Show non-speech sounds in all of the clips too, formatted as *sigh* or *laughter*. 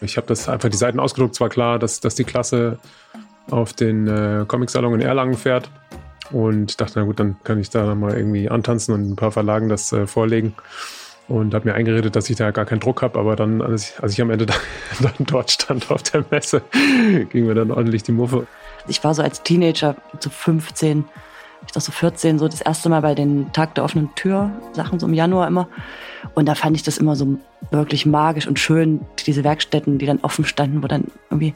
Ich habe das einfach die Seiten ausgedruckt. Es war klar, dass, dass die Klasse auf den äh, Comic-Salon in Erlangen fährt. Und dachte, na gut, dann kann ich da mal irgendwie antanzen und ein paar Verlagen das äh, vorlegen. Und habe mir eingeredet, dass ich da gar keinen Druck habe. Aber dann, als ich, als ich am Ende *laughs* da, dann dort stand auf der Messe, *laughs* ging mir dann ordentlich die Muffe. Ich war so als Teenager, so 15, ich dachte so 14, so das erste Mal bei den Tag der offenen Tür Sachen, so im Januar immer. Und da fand ich das immer so wirklich magisch und schön, diese Werkstätten, die dann offen standen, wo dann irgendwie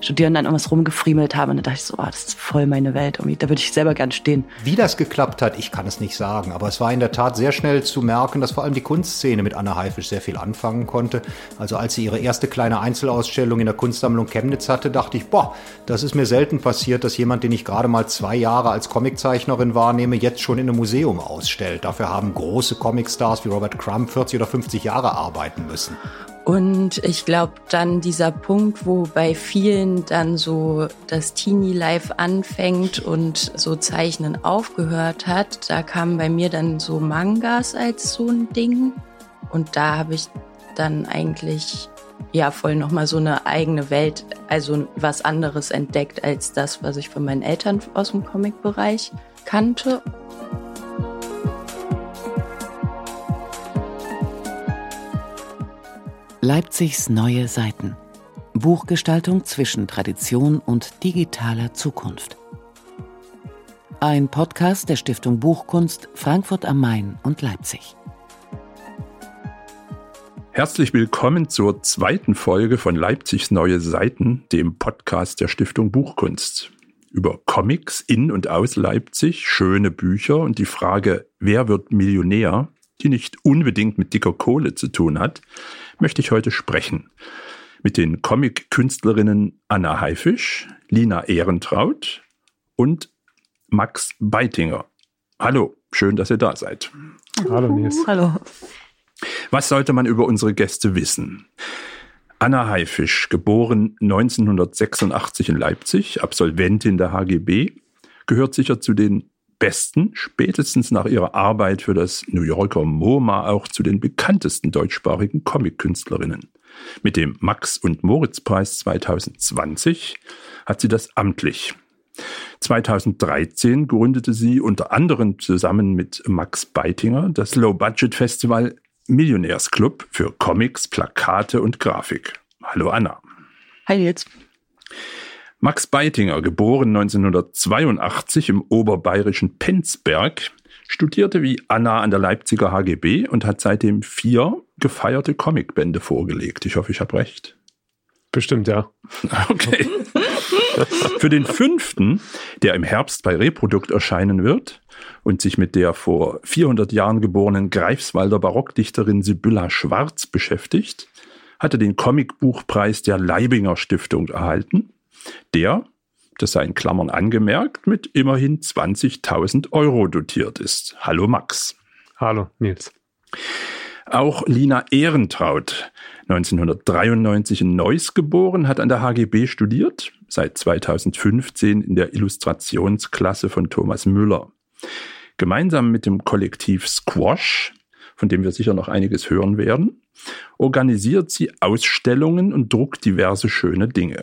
Studierende dann irgendwas rumgefriemelt haben. Und da dachte ich so, oh, das ist voll meine Welt. Irgendwie, da würde ich selber gern stehen. Wie das geklappt hat, ich kann es nicht sagen. Aber es war in der Tat sehr schnell zu merken, dass vor allem die Kunstszene mit Anna Haifisch sehr viel anfangen konnte. Also als sie ihre erste kleine Einzelausstellung in der Kunstsammlung Chemnitz hatte, dachte ich, boah, das ist mir selten passiert, dass jemand, den ich gerade mal zwei Jahre als Comiczeichnerin wahrnehme, jetzt schon in einem Museum ausstellt. Dafür haben große Comicstars wie Robert Crumb 40 oder 50 Jahre arbeiten müssen. Und ich glaube dann dieser Punkt, wo bei vielen dann so das Teenie Life anfängt und so Zeichnen aufgehört hat, da kamen bei mir dann so Mangas als so ein Ding. Und da habe ich dann eigentlich ja voll nochmal so eine eigene Welt, also was anderes entdeckt als das, was ich von meinen Eltern aus dem Comic-Bereich kannte. Leipzigs neue Seiten. Buchgestaltung zwischen Tradition und digitaler Zukunft. Ein Podcast der Stiftung Buchkunst Frankfurt am Main und Leipzig. Herzlich willkommen zur zweiten Folge von Leipzigs neue Seiten, dem Podcast der Stiftung Buchkunst. Über Comics in und aus Leipzig, schöne Bücher und die Frage, wer wird Millionär, die nicht unbedingt mit dicker Kohle zu tun hat, möchte ich heute sprechen. Mit den Comic-Künstlerinnen Anna Haifisch, Lina Ehrentraut und Max Beitinger. Hallo, schön, dass ihr da seid. Hallo Nils. Hallo. Was sollte man über unsere Gäste wissen? Anna Haifisch, geboren 1986 in Leipzig, Absolventin der HGB, gehört sicher zu den besten, spätestens nach ihrer Arbeit für das New Yorker MoMA auch zu den bekanntesten deutschsprachigen Comic-Künstlerinnen. Mit dem Max- und Moritz-Preis 2020 hat sie das amtlich. 2013 gründete sie unter anderem zusammen mit Max Beitinger das Low-Budget-Festival Millionärsclub für Comics, Plakate und Grafik. Hallo Anna. Hi jetzt. Max Beitinger, geboren 1982 im oberbayerischen Penzberg, studierte wie Anna an der Leipziger HGB und hat seitdem vier gefeierte Comicbände vorgelegt. Ich hoffe, ich habe recht. Bestimmt, ja. *laughs* Okay. Für den fünften, der im Herbst bei Reprodukt erscheinen wird und sich mit der vor 400 Jahren geborenen Greifswalder Barockdichterin Sibylla Schwarz beschäftigt, hatte den Comicbuchpreis der Leibinger Stiftung erhalten der, das sei in Klammern angemerkt, mit immerhin 20.000 Euro dotiert ist. Hallo Max. Hallo Nils. Auch Lina Ehrentraut, 1993 in Neuss geboren, hat an der HGB studiert, seit 2015 in der Illustrationsklasse von Thomas Müller. Gemeinsam mit dem Kollektiv Squash, von dem wir sicher noch einiges hören werden, organisiert sie Ausstellungen und druckt diverse schöne Dinge.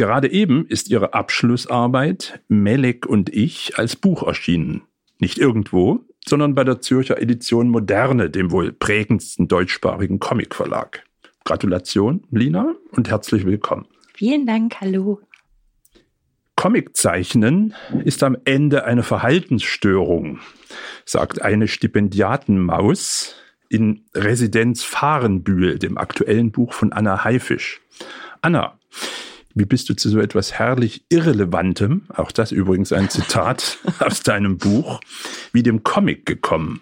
Gerade eben ist ihre Abschlussarbeit Melek und ich als Buch erschienen. Nicht irgendwo, sondern bei der Zürcher Edition Moderne, dem wohl prägendsten deutschsprachigen Comicverlag. Gratulation, Lina, und herzlich willkommen. Vielen Dank, hallo. Comiczeichnen ist am Ende eine Verhaltensstörung, sagt eine Stipendiatenmaus in Residenz Fahrenbühl, dem aktuellen Buch von Anna Haifisch. Anna, wie bist du zu so etwas herrlich Irrelevantem, auch das übrigens ein Zitat *laughs* aus deinem Buch, wie dem Comic gekommen?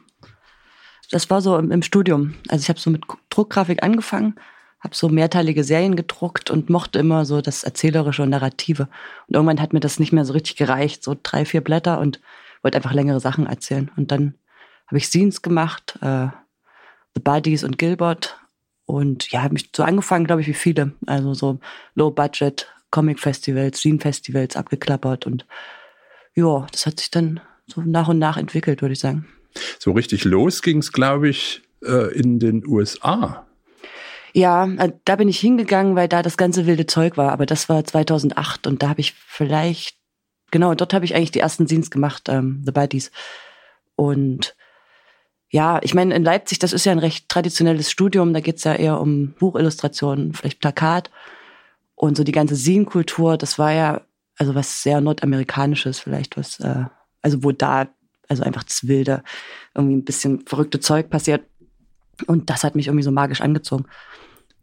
Das war so im, im Studium. Also ich habe so mit Druckgrafik angefangen, habe so mehrteilige Serien gedruckt und mochte immer so das Erzählerische und Narrative. Und irgendwann hat mir das nicht mehr so richtig gereicht, so drei, vier Blätter und wollte einfach längere Sachen erzählen. Und dann habe ich Scenes gemacht, äh, The Buddies und Gilbert und ja, habe mich so angefangen, glaube ich, wie viele. Also so Low-Budget, Comic-Festivals, Scene-Festivals abgeklappert. Und ja, das hat sich dann so nach und nach entwickelt, würde ich sagen. So richtig los ging es, glaube ich, äh, in den USA. Ja, äh, da bin ich hingegangen, weil da das ganze wilde Zeug war. Aber das war 2008 und da habe ich vielleicht, genau, dort habe ich eigentlich die ersten Scenes gemacht, ähm, The Buddies. Und ja, ich meine, in Leipzig, das ist ja ein recht traditionelles Studium, da geht's ja eher um Buchillustrationen, vielleicht Plakat. Und so die ganze Scene-Kultur, das war ja, also was sehr nordamerikanisches, vielleicht was, äh, also wo da, also einfach das Wilde, irgendwie ein bisschen verrückte Zeug passiert. Und das hat mich irgendwie so magisch angezogen.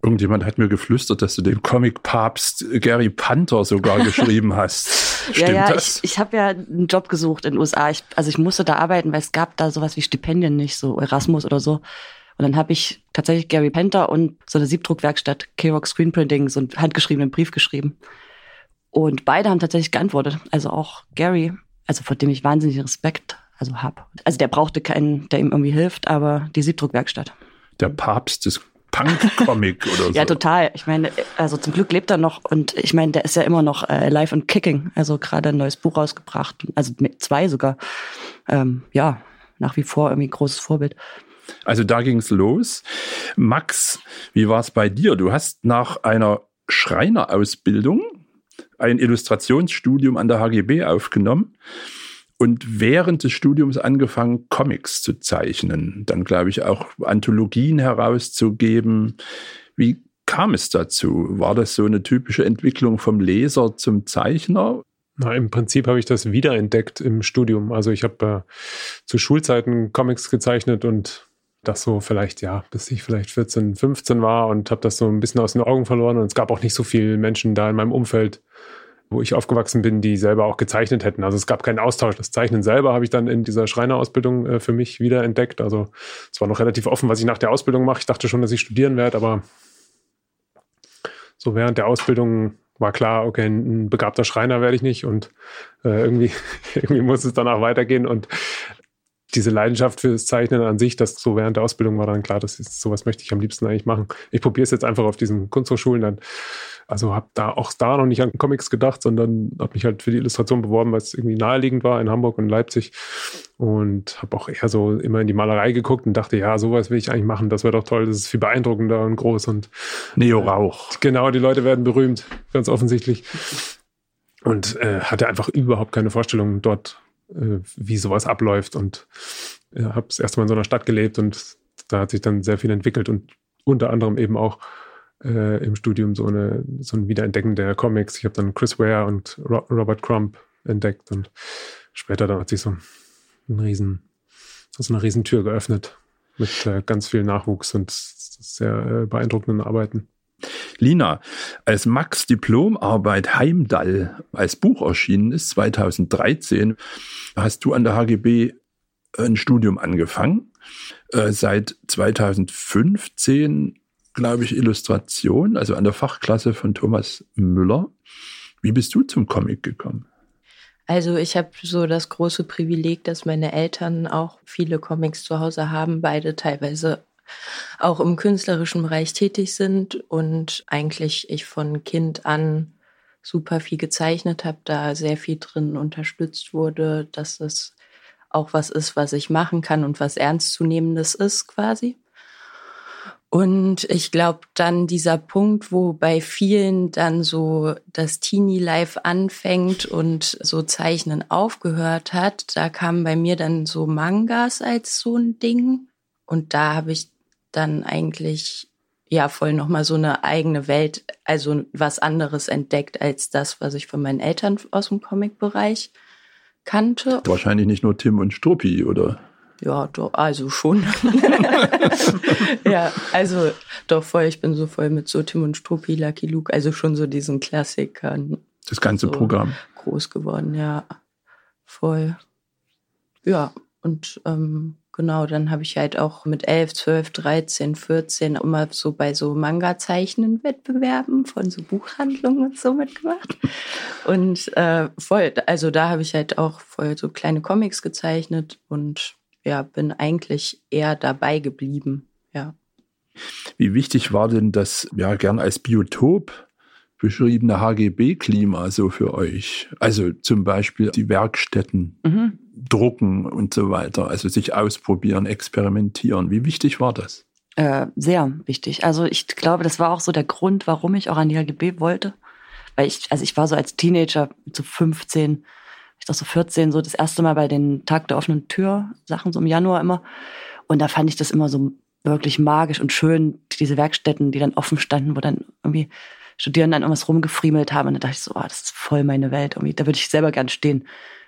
Irgendjemand hat mir geflüstert, dass du den Comic-Papst Gary Panther sogar *laughs* geschrieben hast. Stimmt ja, ja, das? ich, ich habe ja einen Job gesucht in den USA. Ich, also ich musste da arbeiten, weil es gab da sowas wie Stipendien nicht, so Erasmus oder so. Und dann habe ich tatsächlich Gary Panther und so eine Siebdruckwerkstatt, K-Rock Screenprinting, so einen handgeschriebenen Brief geschrieben. Und beide haben tatsächlich geantwortet. Also auch Gary, also vor dem ich wahnsinnig Respekt also hab. Also der brauchte keinen, der ihm irgendwie hilft, aber die Siebdruckwerkstatt. Der Papst des Punk-Comic oder so. Ja, total. Ich meine, also zum Glück lebt er noch und ich meine, der ist ja immer noch äh, live und kicking. Also gerade ein neues Buch rausgebracht, also mit zwei sogar. Ähm, ja, nach wie vor irgendwie großes Vorbild. Also da ging's los. Max, wie war es bei dir? Du hast nach einer Schreinerausbildung ein Illustrationsstudium an der HGB aufgenommen und während des Studiums angefangen, Comics zu zeichnen, dann glaube ich auch Anthologien herauszugeben. Wie kam es dazu? War das so eine typische Entwicklung vom Leser zum Zeichner? Na, im Prinzip habe ich das wiederentdeckt im Studium. Also ich habe äh, zu Schulzeiten Comics gezeichnet und das so vielleicht, ja, bis ich vielleicht 14, 15 war und habe das so ein bisschen aus den Augen verloren. Und es gab auch nicht so viele Menschen da in meinem Umfeld, wo ich aufgewachsen bin, die selber auch gezeichnet hätten. Also es gab keinen Austausch. Das Zeichnen selber habe ich dann in dieser Schreinerausbildung äh, für mich wieder entdeckt. Also es war noch relativ offen, was ich nach der Ausbildung mache. Ich dachte schon, dass ich studieren werde, aber so während der Ausbildung war klar, okay, ein begabter Schreiner werde ich nicht und äh, irgendwie, *laughs* irgendwie muss es danach weitergehen und diese Leidenschaft fürs Zeichnen an sich, das so während der Ausbildung war dann klar, das ist sowas möchte ich am liebsten eigentlich machen. Ich probiere es jetzt einfach auf diesen Kunsthochschulen dann also habe da auch da noch nicht an Comics gedacht, sondern habe mich halt für die Illustration beworben, weil es irgendwie naheliegend war in Hamburg und Leipzig. Und habe auch eher so immer in die Malerei geguckt und dachte, ja, sowas will ich eigentlich machen. Das wäre doch toll. Das ist viel beeindruckender und groß. Und Neo Rauch. Äh, genau, die Leute werden berühmt, ganz offensichtlich. Und äh, hatte einfach überhaupt keine Vorstellung dort, äh, wie sowas abläuft. Und äh, habe das erste in so einer Stadt gelebt und da hat sich dann sehr viel entwickelt und unter anderem eben auch äh, im Studium so, eine, so ein Wiederentdecken der Comics. Ich habe dann Chris Ware und Ro Robert Crump entdeckt und später dann hat sich so ein riesen, so eine riesen Tür geöffnet mit äh, ganz viel Nachwuchs und sehr äh, beeindruckenden Arbeiten. Lina, als Max Diplomarbeit Heimdall als Buch erschienen ist, 2013, hast du an der HGB ein Studium angefangen. Äh, seit 2015 glaube ich, Illustration, also an der Fachklasse von Thomas Müller. Wie bist du zum Comic gekommen? Also ich habe so das große Privileg, dass meine Eltern auch viele Comics zu Hause haben, beide teilweise auch im künstlerischen Bereich tätig sind und eigentlich ich von Kind an super viel gezeichnet habe, da sehr viel drin unterstützt wurde, dass es auch was ist, was ich machen kann und was ernstzunehmendes ist quasi. Und ich glaube dann dieser Punkt, wo bei vielen dann so das Teenie Life anfängt und so Zeichnen aufgehört hat, da kamen bei mir dann so Mangas als so ein Ding. Und da habe ich dann eigentlich ja voll nochmal so eine eigene Welt, also was anderes entdeckt als das, was ich von meinen Eltern aus dem Comic-Bereich kannte. Wahrscheinlich nicht nur Tim und Struppi, oder? Ja, doch, also schon. *laughs* ja, also doch voll, ich bin so voll mit so Tim und Struppi, Lucky Luke, also schon so diesen Klassikern. Das ganze so Programm. Groß geworden, ja. Voll. Ja, und ähm, genau, dann habe ich halt auch mit 11, 12, 13, 14 immer so bei so Manga-Zeichnen-Wettbewerben von so Buchhandlungen und so mitgemacht. Und äh, voll, also da habe ich halt auch voll so kleine Comics gezeichnet und ja, bin eigentlich eher dabei geblieben, ja. Wie wichtig war denn das, ja, gern als Biotop beschriebene HGB-Klima so für euch? Also zum Beispiel die Werkstätten, mhm. Drucken und so weiter, also sich ausprobieren, experimentieren. Wie wichtig war das? Äh, sehr wichtig. Also ich glaube, das war auch so der Grund, warum ich auch an die HGB wollte. Weil ich, also ich war so als Teenager zu so 15, ich dachte so 14, so das erste Mal bei den Tag der offenen Tür Sachen, so im Januar immer. Und da fand ich das immer so wirklich magisch und schön, diese Werkstätten, die dann offen standen, wo dann irgendwie Studierenden dann irgendwas rumgefriemelt haben. Und da dachte ich so, oh, das ist voll meine Welt. Irgendwie, da würde ich selber gern stehen.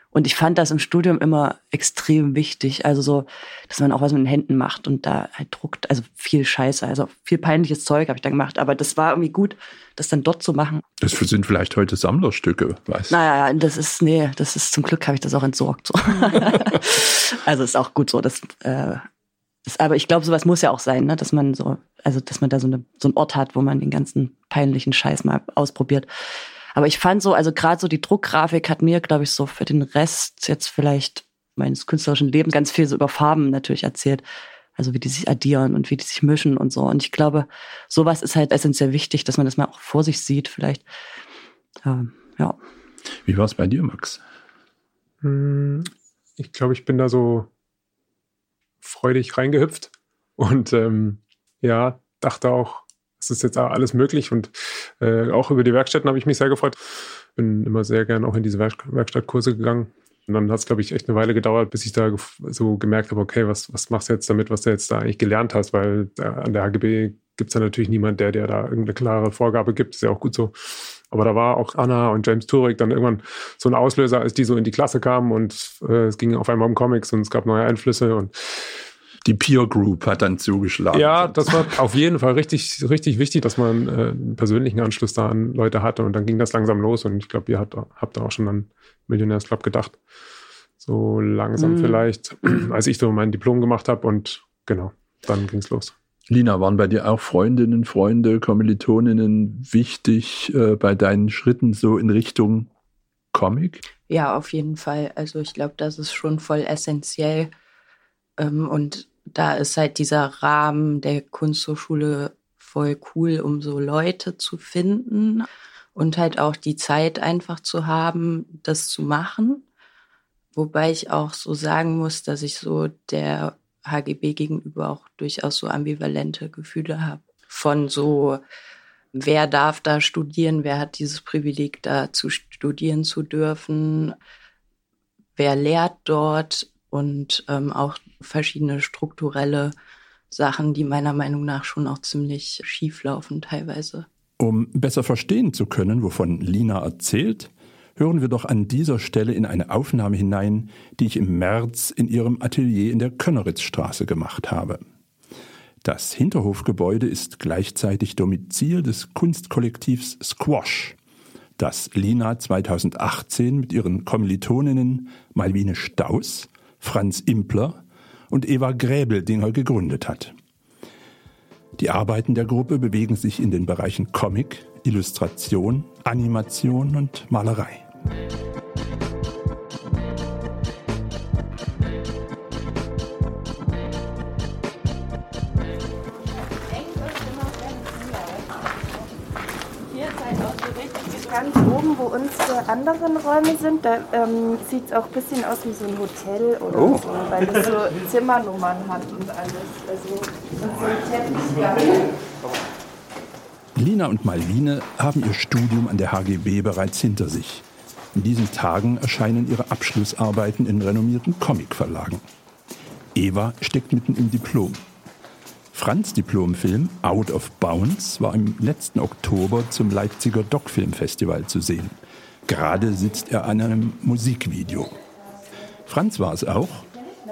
Und ich fand das im Studium immer extrem wichtig. Also so, dass man auch was mit den Händen macht und da halt druckt. Also viel Scheiße, also viel peinliches Zeug habe ich da gemacht. Aber das war irgendwie gut, das dann dort zu machen. Das sind vielleicht heute Sammlerstücke, weißt du? Naja, das ist, nee, das ist zum Glück habe ich das auch entsorgt. So. *laughs* also ist auch gut so. Das, äh, das, aber ich glaube, sowas muss ja auch sein, ne? dass man so, also dass man da so, eine, so einen Ort hat, wo man den ganzen peinlichen Scheiß mal ausprobiert. Aber ich fand so, also gerade so die Druckgrafik hat mir, glaube ich, so für den Rest jetzt vielleicht meines künstlerischen Lebens ganz viel so über Farben natürlich erzählt. Also wie die sich addieren und wie die sich mischen und so. Und ich glaube, sowas ist halt essentiell wichtig, dass man das mal auch vor sich sieht, vielleicht. Ähm, ja. Wie war es bei dir, Max? Hm, ich glaube, ich bin da so freudig reingehüpft und ähm, ja, dachte auch, es ist jetzt alles möglich und äh, auch über die Werkstätten habe ich mich sehr gefreut. Bin immer sehr gern auch in diese Werk Werkstattkurse gegangen. Und dann hat es, glaube ich, echt eine Weile gedauert, bis ich da so gemerkt habe, okay, was, was machst du jetzt damit, was du jetzt da eigentlich gelernt hast? Weil da, an der HGB gibt es ja natürlich niemand, der dir da irgendeine klare Vorgabe gibt. Ist ja auch gut so. Aber da war auch Anna und James Turek dann irgendwann so ein Auslöser, als die so in die Klasse kamen und äh, es ging auf einmal um Comics und es gab neue Einflüsse und die Peer Group hat dann zugeschlagen. Ja, das war auf jeden Fall richtig, richtig wichtig, dass man äh, einen persönlichen Anschluss da an Leute hatte. Und dann ging das langsam los. Und ich glaube, ihr habt, habt da auch schon an Millionärsclub gedacht. So langsam mhm. vielleicht, als ich so mein Diplom gemacht habe. Und genau, dann ging es los. Lina, waren bei dir auch Freundinnen, Freunde, Kommilitoninnen wichtig äh, bei deinen Schritten so in Richtung Comic? Ja, auf jeden Fall. Also ich glaube, das ist schon voll essentiell. Ähm, und da ist halt dieser Rahmen der Kunsthochschule voll cool, um so Leute zu finden und halt auch die Zeit einfach zu haben, das zu machen. Wobei ich auch so sagen muss, dass ich so der HGB gegenüber auch durchaus so ambivalente Gefühle habe. Von so, wer darf da studieren, wer hat dieses Privileg, da zu studieren zu dürfen, wer lehrt dort und ähm, auch verschiedene strukturelle Sachen, die meiner Meinung nach schon auch ziemlich schief laufen teilweise. Um besser verstehen zu können, wovon Lina erzählt, hören wir doch an dieser Stelle in eine Aufnahme hinein, die ich im März in ihrem Atelier in der Könneritzstraße gemacht habe. Das Hinterhofgebäude ist gleichzeitig Domizil des Kunstkollektivs Squash, das Lina 2018 mit ihren Kommilitoninnen Malvine Staus, Franz Impler und Eva Gräbeldinger gegründet hat. Die Arbeiten der Gruppe bewegen sich in den Bereichen Comic, Illustration, Animation und Malerei. Ganz oben, wo unsere anderen Räume sind, da ähm, sieht es auch ein bisschen aus wie so ein Hotel oder oh. so, weil es so *laughs* Zimmernummern hat und alles. Also und so ein. Lina und Malvine haben ihr Studium an der HGB bereits hinter sich. In diesen Tagen erscheinen ihre Abschlussarbeiten in renommierten Comicverlagen. Eva steckt mitten im Diplom. Franz Diplomfilm Out of Bounds war im letzten Oktober zum Leipziger Doc-Film-Festival zu sehen. Gerade sitzt er an einem Musikvideo. Franz war es auch,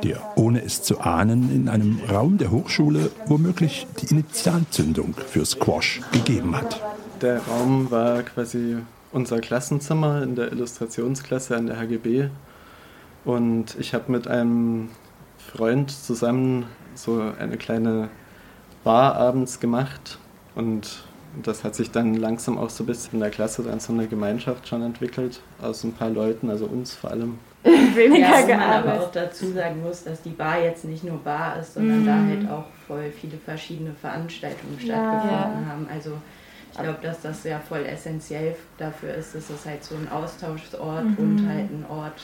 der, ohne es zu ahnen, in einem Raum der Hochschule womöglich die Initialzündung für Squash gegeben hat. Der Raum war quasi unser Klassenzimmer in der Illustrationsklasse an der HGB. Und ich habe mit einem Freund zusammen so eine kleine Bar abends gemacht und das hat sich dann langsam auch so ein bisschen in der Klasse dann so eine Gemeinschaft schon entwickelt, aus ein paar Leuten, also uns vor allem. *laughs* Weniger ja, man aber auch dazu sagen muss, dass die Bar jetzt nicht nur Bar ist, sondern mhm. da halt auch voll viele verschiedene Veranstaltungen stattgefunden ja. haben. Also ich glaube, dass das ja voll essentiell dafür ist, dass es halt so ein Austauschort mhm. und halt ein Ort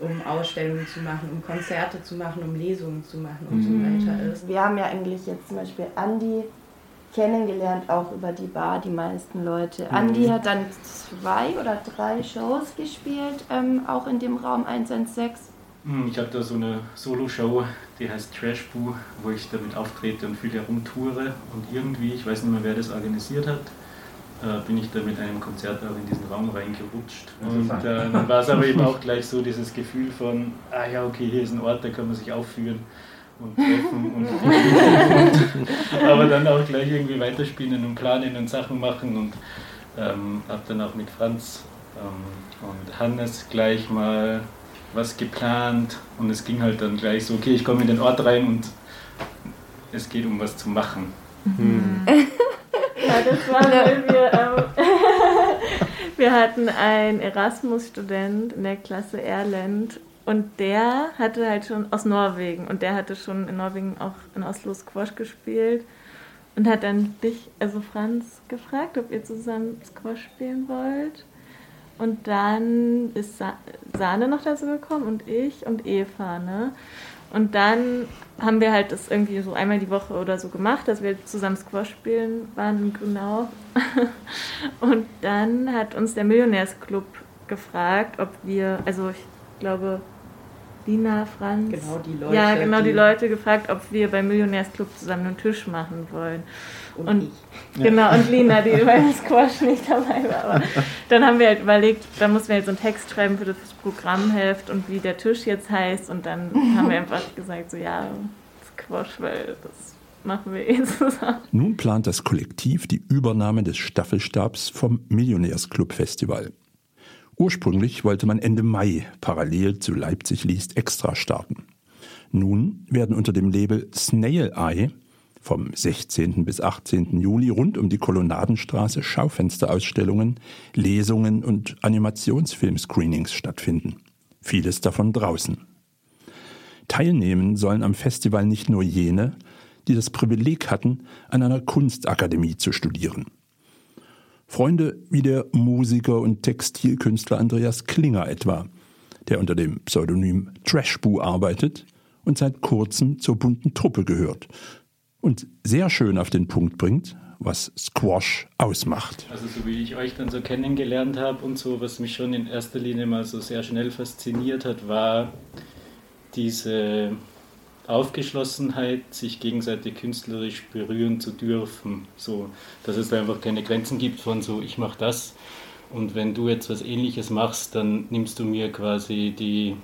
um Ausstellungen zu machen, um Konzerte zu machen, um Lesungen zu machen und mhm. so weiter ist. Wir haben ja eigentlich jetzt zum Beispiel Andi kennengelernt, auch über die Bar, die meisten Leute. Mhm. Andi hat dann zwei oder drei Shows gespielt, ähm, auch in dem Raum 116. Hm, ich habe da so eine Solo-Show, die heißt Trash Boo, wo ich damit auftrete und viel herumtoure. Und irgendwie, ich weiß nicht mehr, wer das organisiert hat, äh, bin ich da mit einem Konzert auch in diesen Raum reingerutscht. Und äh, dann war es aber eben auch *laughs* gleich so dieses Gefühl von, ah ja, okay, hier ist ein Ort, da kann man sich aufführen und treffen und, und *laughs* aber dann auch gleich irgendwie weiterspielen und planen und Sachen machen und ähm, habe dann auch mit Franz ähm, und Hannes gleich mal was geplant und es ging halt dann gleich so, okay, ich komme in den Ort rein und es geht um was zu machen. Mhm. Ja, das war, weil wir, ähm, *laughs* wir hatten einen Erasmus-Student in der Klasse Erland und der hatte halt schon aus Norwegen und der hatte schon in Norwegen auch in Oslo Squash gespielt und hat dann dich, also Franz, gefragt, ob ihr zusammen Squash spielen wollt. Und dann ist Sahne noch dazu gekommen und ich und Eva, ne? Und dann haben wir halt das irgendwie so einmal die Woche oder so gemacht, dass wir zusammen Squash spielen waren in Grünau. *laughs* Und dann hat uns der Millionärsclub gefragt, ob wir, also ich glaube, Lina, Franz. Genau die Leute. Ja, genau die, die Leute gefragt, ob wir beim Millionärsclub zusammen einen Tisch machen wollen. Und, und ich. *laughs* Genau, und Lina, die beim Squash nicht dabei war. Aber dann haben wir halt überlegt, da mussten wir halt so einen Text schreiben für das Programmheft und wie der Tisch jetzt heißt. Und dann haben wir einfach gesagt, so ja, Squash, weil das machen wir eh zusammen. Nun plant das Kollektiv die Übernahme des Staffelstabs vom Millionärsclub Festival. Ursprünglich wollte man Ende Mai parallel zu Leipzig liest extra starten. Nun werden unter dem Label Snail Eye vom 16. bis 18. Juli rund um die Kolonnadenstraße Schaufensterausstellungen, Lesungen und Animationsfilmscreenings stattfinden. Vieles davon draußen. Teilnehmen sollen am Festival nicht nur jene, die das Privileg hatten, an einer Kunstakademie zu studieren. Freunde wie der Musiker und Textilkünstler Andreas Klinger etwa, der unter dem Pseudonym Trashboo arbeitet und seit kurzem zur bunten Truppe gehört und sehr schön auf den Punkt bringt, was Squash ausmacht. Also so wie ich euch dann so kennengelernt habe und so, was mich schon in erster Linie mal so sehr schnell fasziniert hat, war diese Aufgeschlossenheit, sich gegenseitig künstlerisch berühren zu dürfen. So, dass es da einfach keine Grenzen gibt von so, ich mache das und wenn du jetzt was ähnliches machst, dann nimmst du mir quasi die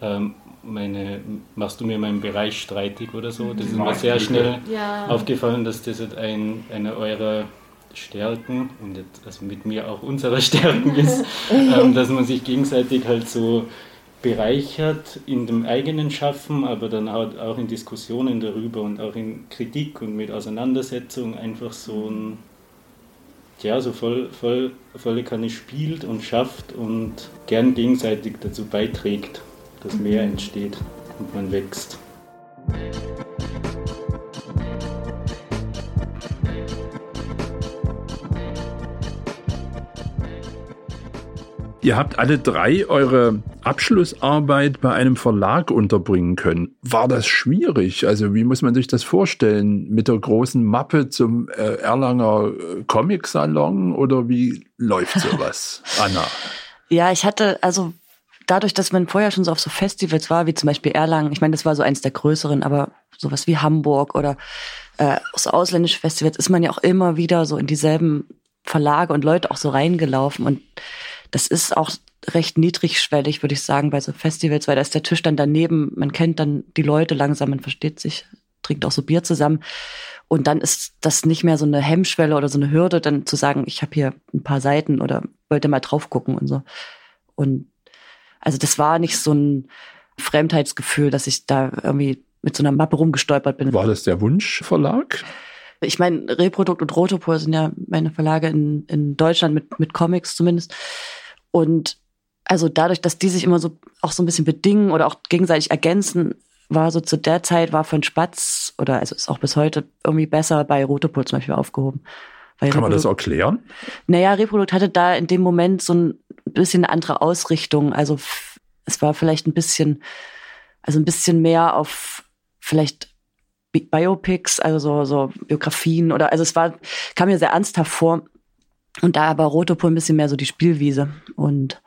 ähm, meine, machst du mir meinen Bereich streitig oder so. Das ist mir sehr schnell ja. aufgefallen, dass das halt ein, eine eurer Stärken und jetzt, also mit mir auch unserer *laughs* Stärken ist, *laughs* ähm, dass man sich gegenseitig halt so bereichert in dem eigenen Schaffen, aber dann auch in Diskussionen darüber und auch in Kritik und mit Auseinandersetzung einfach so ein, ja, so voll, voll, volle Kanne spielt und schafft und gern gegenseitig dazu beiträgt dass mehr entsteht und man wächst. Ihr habt alle drei eure Abschlussarbeit bei einem Verlag unterbringen können. War das schwierig? Also wie muss man sich das vorstellen? Mit der großen Mappe zum äh, Erlanger äh, Comic-Salon oder wie läuft sowas, *laughs* Anna? Ja, ich hatte, also dadurch, dass man vorher schon so auf so Festivals war, wie zum Beispiel Erlangen, ich meine, das war so eins der größeren, aber sowas wie Hamburg oder äh, so ausländische Festivals, ist man ja auch immer wieder so in dieselben Verlage und Leute auch so reingelaufen. Und das ist auch recht niedrigschwellig, würde ich sagen, bei so Festivals, weil da ist der Tisch dann daneben, man kennt dann die Leute langsam, man versteht sich, trinkt auch so Bier zusammen. Und dann ist das nicht mehr so eine Hemmschwelle oder so eine Hürde, dann zu sagen, ich habe hier ein paar Seiten oder wollte mal drauf gucken und so. Und also das war nicht so ein Fremdheitsgefühl, dass ich da irgendwie mit so einer Mappe rumgestolpert bin. War das der Wunschverlag? Ich meine, Reprodukt und Rotopur sind ja meine Verlage in, in Deutschland mit, mit Comics zumindest. Und also dadurch, dass die sich immer so auch so ein bisschen bedingen oder auch gegenseitig ergänzen, war so zu der Zeit war von Spatz oder also ist auch bis heute irgendwie besser bei Rotopur zum Beispiel aufgehoben. Weil Kann man das erklären? Naja, Reprodukt hatte da in dem Moment so ein bisschen eine andere Ausrichtung. Also Es war vielleicht ein bisschen, also ein bisschen mehr auf vielleicht Biopics, also so, so Biografien oder, also es war, kam mir sehr ernsthaft vor. Und da war Rotopol ein bisschen mehr so die Spielwiese. Und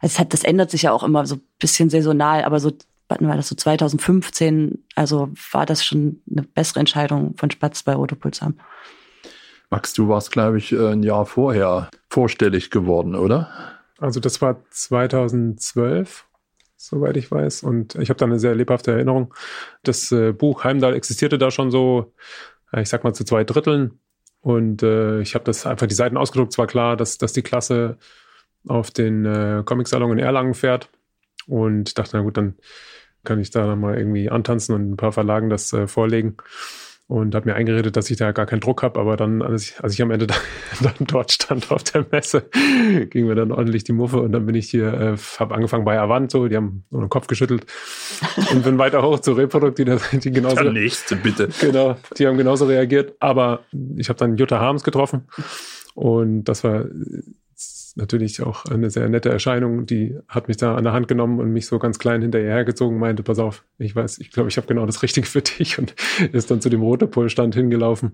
es hat, das ändert sich ja auch immer so ein bisschen saisonal, aber so, wann war das so 2015, also war das schon eine bessere Entscheidung von Spatz bei Rotopol zu haben. Max, du warst, glaube ich, ein Jahr vorher vorstellig geworden, oder? Also das war 2012, soweit ich weiß. Und ich habe da eine sehr lebhafte Erinnerung. Das äh, Buch Heimdall existierte da schon so, äh, ich sag mal, zu zwei Dritteln. Und äh, ich habe das einfach die Seiten ausgedruckt. Es war klar, dass, dass die Klasse auf den äh, Comic-Salon in Erlangen fährt. Und dachte, na gut, dann kann ich da mal irgendwie antanzen und ein paar Verlagen das äh, vorlegen und habe mir eingeredet, dass ich da gar keinen Druck habe. Aber dann, als ich, als ich am Ende da, *laughs* dann dort stand auf der Messe, ging mir dann ordentlich die Muffe und dann bin ich hier, äh, habe angefangen bei Avanto, die haben nur den Kopf geschüttelt *laughs* und bin weiter hoch zu Reprodukt, die, die genauso. Der nächste, bitte. Genau, die haben genauso reagiert. Aber ich habe dann Jutta Harms getroffen und das war natürlich auch eine sehr nette Erscheinung. Die hat mich da an der Hand genommen und mich so ganz klein hinterher hergezogen, meinte, pass auf, ich weiß, ich glaube, ich habe genau das Richtige für dich und *laughs* ist dann zu dem Rotopol-Stand hingelaufen.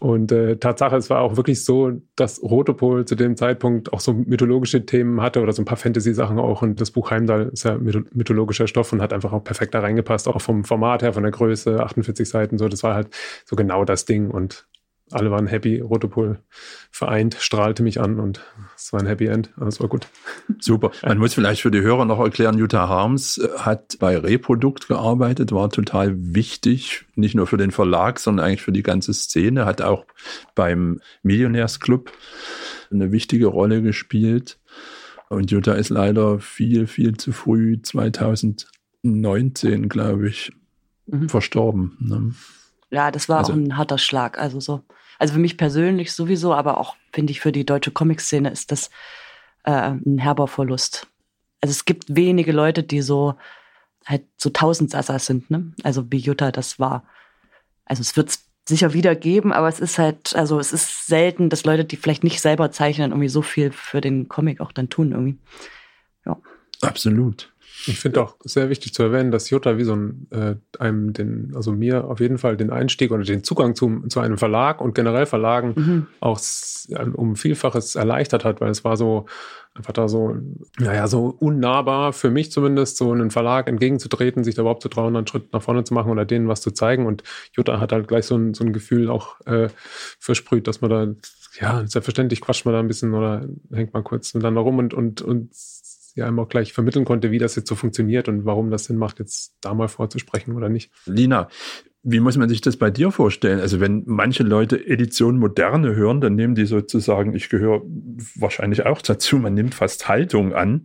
Und äh, Tatsache, es war auch wirklich so, dass Rotopol zu dem Zeitpunkt auch so mythologische Themen hatte oder so ein paar Fantasy-Sachen auch. Und das Buch Heimdall ist ja mythologischer Stoff und hat einfach auch perfekt da reingepasst, auch vom Format her, von der Größe, 48 Seiten, so. Das war halt so genau das Ding. Und alle waren happy. Rotopol vereint, strahlte mich an und es war ein Happy End. Alles war gut. Super. Man muss vielleicht für die Hörer noch erklären, Jutta Harms äh, hat bei Reprodukt gearbeitet, war total wichtig, nicht nur für den Verlag, sondern eigentlich für die ganze Szene, hat auch beim Millionärsclub eine wichtige Rolle gespielt. Und Jutta ist leider viel, viel zu früh, 2019, glaube ich, mhm. verstorben. Ne? Ja, das war also, auch ein harter Schlag. Also so, also für mich persönlich sowieso, aber auch finde ich für die deutsche Comic-Szene ist das äh, ein herber Verlust. Also es gibt wenige Leute, die so halt so Tausendsasser sind, ne? Also wie Jutta das war. Also es wird es sicher wieder geben, aber es ist halt, also es ist selten, dass Leute, die vielleicht nicht selber zeichnen, irgendwie so viel für den Comic auch dann tun irgendwie. Ja. Absolut. Ich finde auch sehr wichtig zu erwähnen, dass Jutta wie so ein, äh, einem den, also mir auf jeden Fall den Einstieg oder den Zugang zum, zu einem Verlag und generell Verlagen mhm. auch um Vielfaches erleichtert hat, weil es war so, einfach da so, naja, so unnahbar für mich zumindest, so einen Verlag entgegenzutreten, sich da überhaupt zu trauen, einen Schritt nach vorne zu machen oder denen was zu zeigen. Und Jutta hat halt gleich so ein, so ein Gefühl auch äh, versprüht, dass man da, ja, selbstverständlich quatscht man da ein bisschen oder hängt mal kurz miteinander rum und, und, und ja einem auch gleich vermitteln konnte, wie das jetzt so funktioniert und warum das Sinn macht, jetzt da mal vorzusprechen oder nicht. Lina, wie muss man sich das bei dir vorstellen? Also wenn manche Leute Edition Moderne hören, dann nehmen die sozusagen, ich gehöre wahrscheinlich auch dazu, man nimmt fast Haltung an.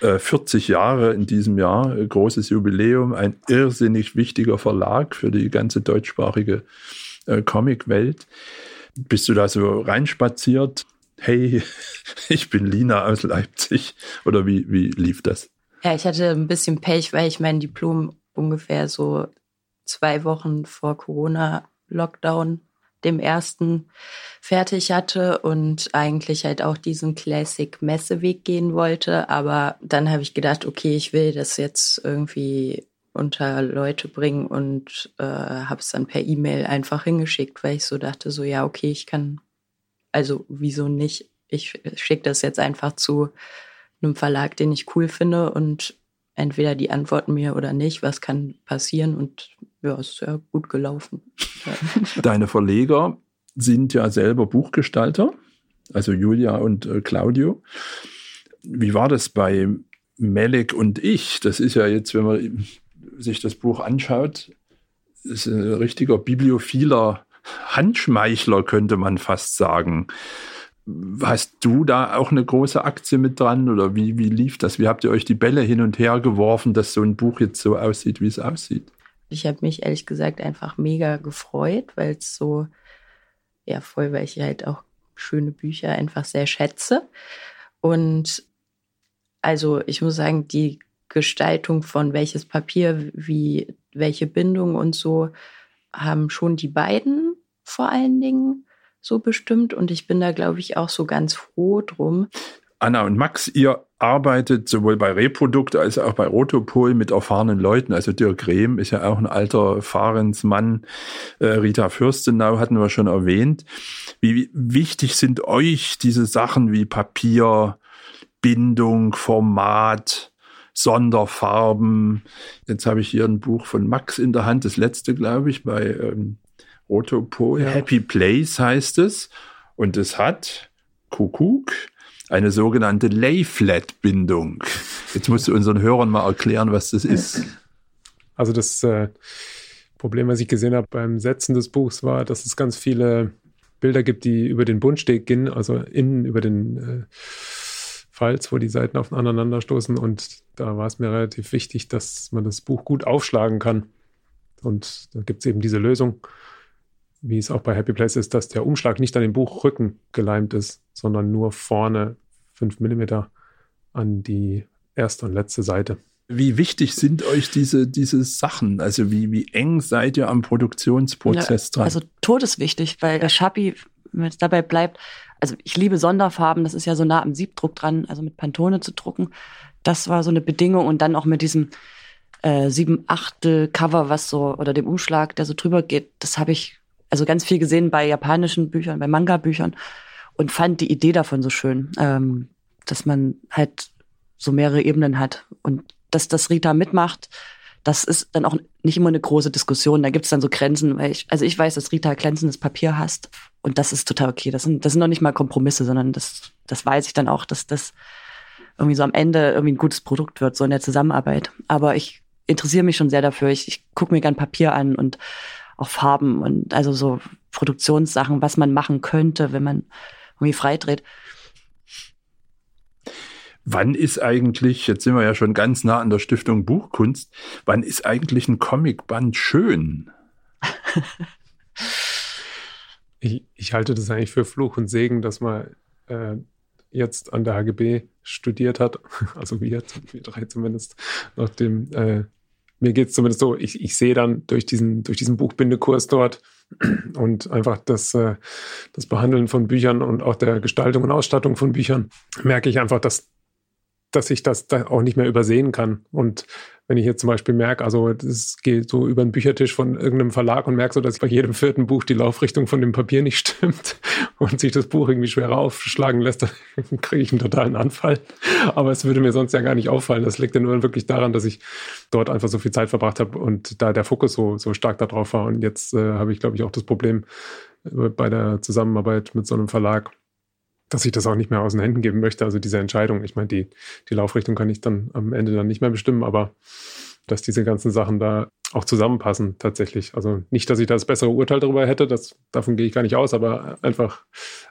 Äh, 40 Jahre in diesem Jahr, äh, großes Jubiläum, ein irrsinnig wichtiger Verlag für die ganze deutschsprachige äh, Comicwelt. Bist du da so reinspaziert? Hey, *laughs* ich bin Lina aus Leipzig? Oder wie, wie lief das? Ja, ich hatte ein bisschen Pech, weil ich mein Diplom ungefähr so zwei Wochen vor Corona-Lockdown, dem ersten, fertig hatte und eigentlich halt auch diesen Classic-Messeweg gehen wollte. Aber dann habe ich gedacht, okay, ich will das jetzt irgendwie unter Leute bringen und äh, habe es dann per E-Mail einfach hingeschickt, weil ich so dachte, so ja, okay, ich kann also wieso nicht? Ich schicke das jetzt einfach zu einem Verlag, den ich cool finde und entweder die antworten mir oder nicht, was kann passieren und ja, es ist ja gut gelaufen. *laughs* Deine Verleger sind ja selber Buchgestalter, also Julia und äh, Claudio. Wie war das bei Melek und ich? Das ist ja jetzt, wenn man sich das Buch anschaut, ist ein richtiger bibliophiler Handschmeichler, könnte man fast sagen. Hast du da auch eine große Aktie mit dran oder wie, wie lief das? Wie habt ihr euch die Bälle hin und her geworfen, dass so ein Buch jetzt so aussieht, wie es aussieht? Ich habe mich ehrlich gesagt einfach mega gefreut, weil es so, ja, voll, weil ich halt auch schöne Bücher einfach sehr schätze. Und also ich muss sagen, die Gestaltung von welches Papier, wie welche Bindung und so haben schon die beiden vor allen Dingen so bestimmt. Und ich bin da, glaube ich, auch so ganz froh drum. Anna und Max, ihr arbeitet sowohl bei Reprodukt als auch bei Rotopol mit erfahrenen Leuten. Also Dirk Rehm ist ja auch ein alter Fahrensmann. Äh, Rita Fürstenau hatten wir schon erwähnt. Wie wichtig sind euch diese Sachen wie Papier, Bindung, Format, Sonderfarben? Jetzt habe ich hier ein Buch von Max in der Hand, das letzte, glaube ich, bei ähm, Rotopol. Ja. Happy Place heißt es. Und es hat Kuckuck eine sogenannte Lay-Flat-Bindung. Jetzt musst du unseren Hörern mal erklären, was das ist. Also das äh, Problem, was ich gesehen habe beim Setzen des Buchs, war, dass es ganz viele Bilder gibt, die über den Bundsteg gehen, also innen über den äh, Falz, wo die Seiten aufeinander stoßen. Und da war es mir relativ wichtig, dass man das Buch gut aufschlagen kann. Und da gibt es eben diese Lösung, wie es auch bei Happy Place ist, dass der Umschlag nicht an den Buchrücken geleimt ist, sondern nur vorne 5 mm an die erste und letzte Seite. Wie wichtig sind euch diese, diese Sachen? Also wie, wie eng seid ihr am Produktionsprozess ja, dran? Also todeswichtig, weil der Schapi, wenn es dabei bleibt, also ich liebe Sonderfarben, das ist ja so nah am Siebdruck dran, also mit Pantone zu drucken. Das war so eine Bedingung und dann auch mit diesem äh, sieben Achtel Cover, was so, oder dem Umschlag, der so drüber geht, das habe ich also ganz viel gesehen bei japanischen Büchern, bei Manga-Büchern und fand die Idee davon so schön, ähm, dass man halt so mehrere Ebenen hat und dass das Rita mitmacht, das ist dann auch nicht immer eine große Diskussion. Da gibt es dann so Grenzen, weil ich, also ich weiß, dass Rita glänzendes Papier hasst und das ist total okay. Das sind, das sind noch nicht mal Kompromisse, sondern das, das weiß ich dann auch, dass das irgendwie so am Ende irgendwie ein gutes Produkt wird, so in der Zusammenarbeit. Aber ich interessiere mich schon sehr dafür. Ich, ich gucke mir gern Papier an und auch Farben und also so Produktionssachen, was man machen könnte, wenn man irgendwie freidreht. Wann ist eigentlich, jetzt sind wir ja schon ganz nah an der Stiftung Buchkunst, wann ist eigentlich ein Comicband schön? *laughs* ich, ich, halte das eigentlich für Fluch und Segen, dass man äh, jetzt an der HGB studiert hat, *laughs* also wir, wir drei zumindest, nachdem äh, mir geht es zumindest so, ich, ich sehe dann durch diesen, durch diesen Buchbindekurs dort *clears throat* und einfach das, äh, das Behandeln von Büchern und auch der Gestaltung und Ausstattung von Büchern, merke ich einfach, dass, dass ich das da auch nicht mehr übersehen kann. Und wenn ich jetzt zum Beispiel merke, also das geht so über den Büchertisch von irgendeinem Verlag und merke so, dass bei jedem vierten Buch die Laufrichtung von dem Papier nicht *laughs* stimmt und sich das Buch irgendwie schwerer aufschlagen lässt, dann *laughs* kriege ich einen totalen Anfall. Aber es würde mir sonst ja gar nicht auffallen. Das liegt ja nur wirklich daran, dass ich dort einfach so viel Zeit verbracht habe und da der Fokus so, so stark darauf war. Und jetzt äh, habe ich, glaube ich, auch das Problem äh, bei der Zusammenarbeit mit so einem Verlag, dass ich das auch nicht mehr aus den Händen geben möchte. Also diese Entscheidung, ich meine, die, die Laufrichtung kann ich dann am Ende dann nicht mehr bestimmen, aber dass diese ganzen Sachen da auch zusammenpassen tatsächlich. Also nicht, dass ich da das bessere Urteil darüber hätte, das, davon gehe ich gar nicht aus, aber einfach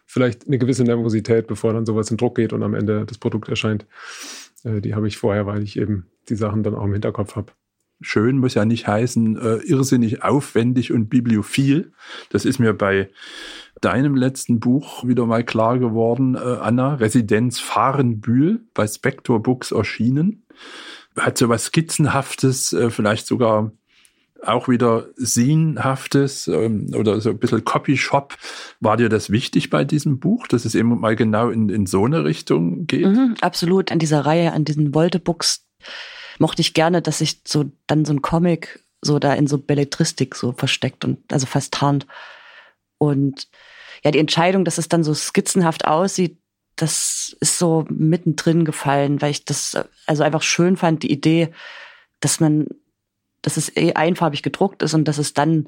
vielleicht eine gewisse Nervosität, bevor dann sowas in Druck geht und am Ende das Produkt erscheint. Äh, die habe ich vorher, weil ich eben die Sachen dann auch im Hinterkopf habe. Schön muss ja nicht heißen, äh, irrsinnig aufwendig und bibliophil. Das ist mir bei deinem letzten Buch wieder mal klar geworden, äh, Anna. Residenz Fahrenbühl bei Spector Books erschienen. Hat so was Skizzenhaftes, äh, vielleicht sogar auch wieder Sinnhaftes ähm, oder so ein bisschen Copyshop. War dir das wichtig bei diesem Buch, dass es eben mal genau in, in so eine Richtung geht? Mhm, absolut. An dieser Reihe, an diesen Volte-Books mochte ich gerne, dass sich so dann so ein Comic so da in so Belletristik so versteckt und also fast tarnt. Und ja, die Entscheidung, dass es dann so skizzenhaft aussieht, das ist so mittendrin gefallen, weil ich das also einfach schön fand, die Idee, dass man, dass es eh einfarbig gedruckt ist und dass es dann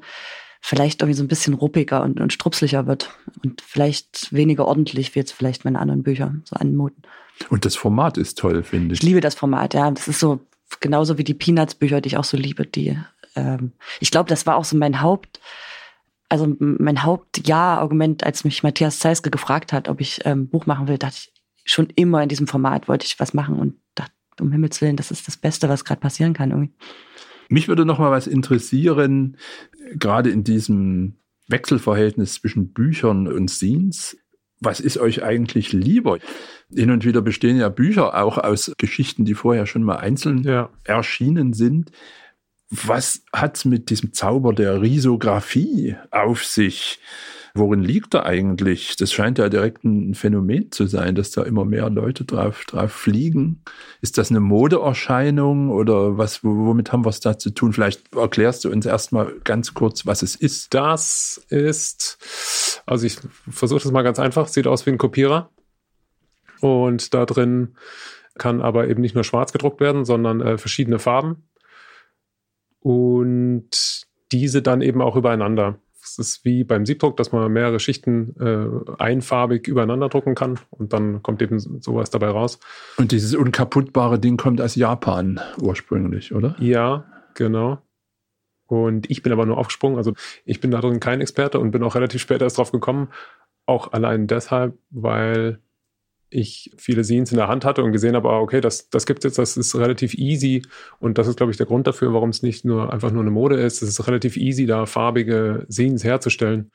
vielleicht irgendwie so ein bisschen ruppiger und, und strupslicher wird und vielleicht weniger ordentlich, wie jetzt vielleicht meine anderen Bücher so anmuten. Und das Format ist toll, finde ich. Ich liebe das Format, ja. Das ist so genauso wie die Peanuts-Bücher, die ich auch so liebe. Die, ähm, ich glaube, das war auch so mein Haupt, also mein Hauptja-Argument, als mich Matthias Zeiske gefragt hat, ob ich ähm, Buch machen will, dachte ich schon immer in diesem Format wollte ich was machen und dachte, um Himmels Willen, das ist das Beste, was gerade passieren kann irgendwie. Mich würde noch mal was interessieren, gerade in diesem Wechselverhältnis zwischen Büchern und Scenes. Was ist euch eigentlich lieber? Hin und wieder bestehen ja Bücher auch aus Geschichten, die vorher schon mal einzeln ja. erschienen sind. Was hat's mit diesem Zauber der Risografie auf sich? Worin liegt da eigentlich? Das scheint ja direkt ein Phänomen zu sein, dass da immer mehr Leute drauf, drauf fliegen. Ist das eine Modeerscheinung oder was, womit haben wir es da zu tun? Vielleicht erklärst du uns erstmal ganz kurz, was es ist. Das ist, also ich versuche das mal ganz einfach, sieht aus wie ein Kopierer. Und da drin kann aber eben nicht nur schwarz gedruckt werden, sondern äh, verschiedene Farben. Und diese dann eben auch übereinander. Es ist wie beim Siebdruck, dass man mehrere Schichten äh, einfarbig übereinander drucken kann und dann kommt eben sowas dabei raus. Und dieses unkaputtbare Ding kommt aus Japan ursprünglich, oder? Ja, genau. Und ich bin aber nur aufgesprungen. Also ich bin da drin kein Experte und bin auch relativ spät erst drauf gekommen. Auch allein deshalb, weil ich viele Scenes in der Hand hatte und gesehen habe, ah, okay, das, das gibt es jetzt, das ist relativ easy. Und das ist, glaube ich, der Grund dafür, warum es nicht nur einfach nur eine Mode ist. Es ist relativ easy, da farbige Scenes herzustellen.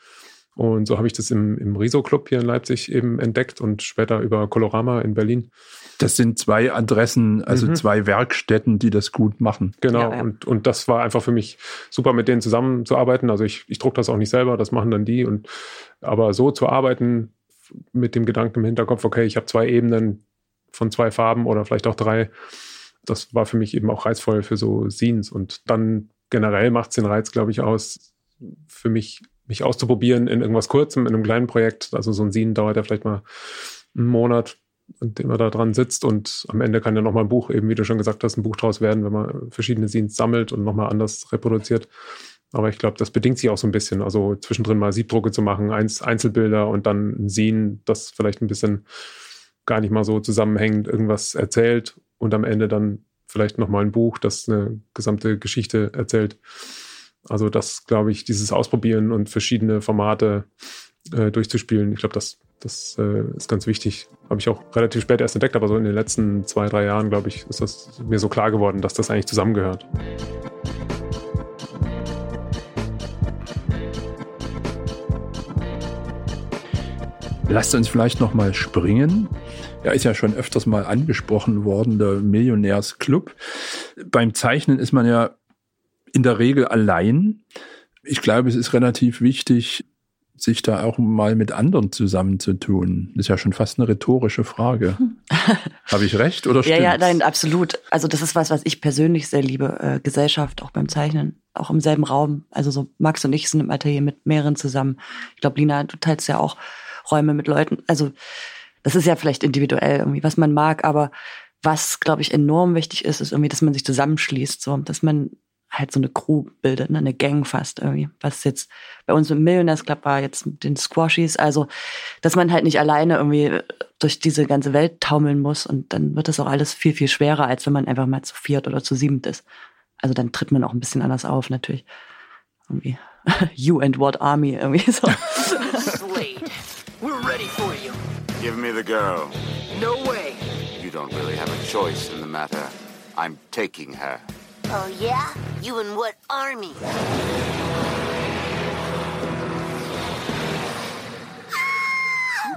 Und so habe ich das im, im Riso-Club hier in Leipzig eben entdeckt und später über Colorama in Berlin. Das sind zwei Adressen, also mhm. zwei Werkstätten, die das gut machen. Genau, ja, ja. Und, und das war einfach für mich super, mit denen zusammenzuarbeiten. Also ich, ich drucke das auch nicht selber, das machen dann die. Und aber so zu arbeiten, mit dem Gedanken im Hinterkopf, okay, ich habe zwei Ebenen von zwei Farben oder vielleicht auch drei. Das war für mich eben auch reizvoll für so Scenes. Und dann generell macht es den Reiz, glaube ich, aus, für mich, mich auszuprobieren in irgendwas Kurzem, in einem kleinen Projekt. Also so ein Scene dauert ja vielleicht mal einen Monat, in dem man da dran sitzt und am Ende kann ja nochmal ein Buch, eben wie du schon gesagt hast, ein Buch draus werden, wenn man verschiedene Scenes sammelt und nochmal anders reproduziert. Aber ich glaube, das bedingt sich auch so ein bisschen. Also zwischendrin mal Siebdrucke zu machen, Einzelbilder und dann Sehen, das vielleicht ein bisschen gar nicht mal so zusammenhängend irgendwas erzählt und am Ende dann vielleicht nochmal ein Buch, das eine gesamte Geschichte erzählt. Also das, glaube ich, dieses Ausprobieren und verschiedene Formate äh, durchzuspielen, ich glaube, das, das äh, ist ganz wichtig. Habe ich auch relativ spät erst entdeckt, aber so in den letzten zwei, drei Jahren, glaube ich, ist das mir so klar geworden, dass das eigentlich zusammengehört. Lasst uns vielleicht noch mal springen. Er ist ja schon öfters mal angesprochen worden, der Millionärsclub. Beim Zeichnen ist man ja in der Regel allein. Ich glaube, es ist relativ wichtig, sich da auch mal mit anderen zusammenzutun. Das ist ja schon fast eine rhetorische Frage. *laughs* Habe ich recht oder stimmt's? Ja, ja, nein, absolut. Also das ist was, was ich persönlich sehr liebe. Äh, Gesellschaft, auch beim Zeichnen, auch im selben Raum. Also so Max und ich sind im Atelier mit mehreren zusammen. Ich glaube, Lina, du teilst ja auch Räume mit Leuten. Also das ist ja vielleicht individuell irgendwie, was man mag, aber was, glaube ich, enorm wichtig ist, ist irgendwie, dass man sich zusammenschließt, so, dass man halt so eine Crew bildet, ne, eine Gang fast irgendwie. Was jetzt bei uns im Millionaires Club war, jetzt mit den Squashies, also, dass man halt nicht alleine irgendwie durch diese ganze Welt taumeln muss und dann wird das auch alles viel, viel schwerer, als wenn man einfach mal zu viert oder zu siebend ist. Also dann tritt man auch ein bisschen anders auf, natürlich. Irgendwie. *laughs* You and what army, irgendwie so. *laughs* Give me the girl. No way. You don't really have a choice in the matter. I'm taking her. Oh, yeah? You and what army?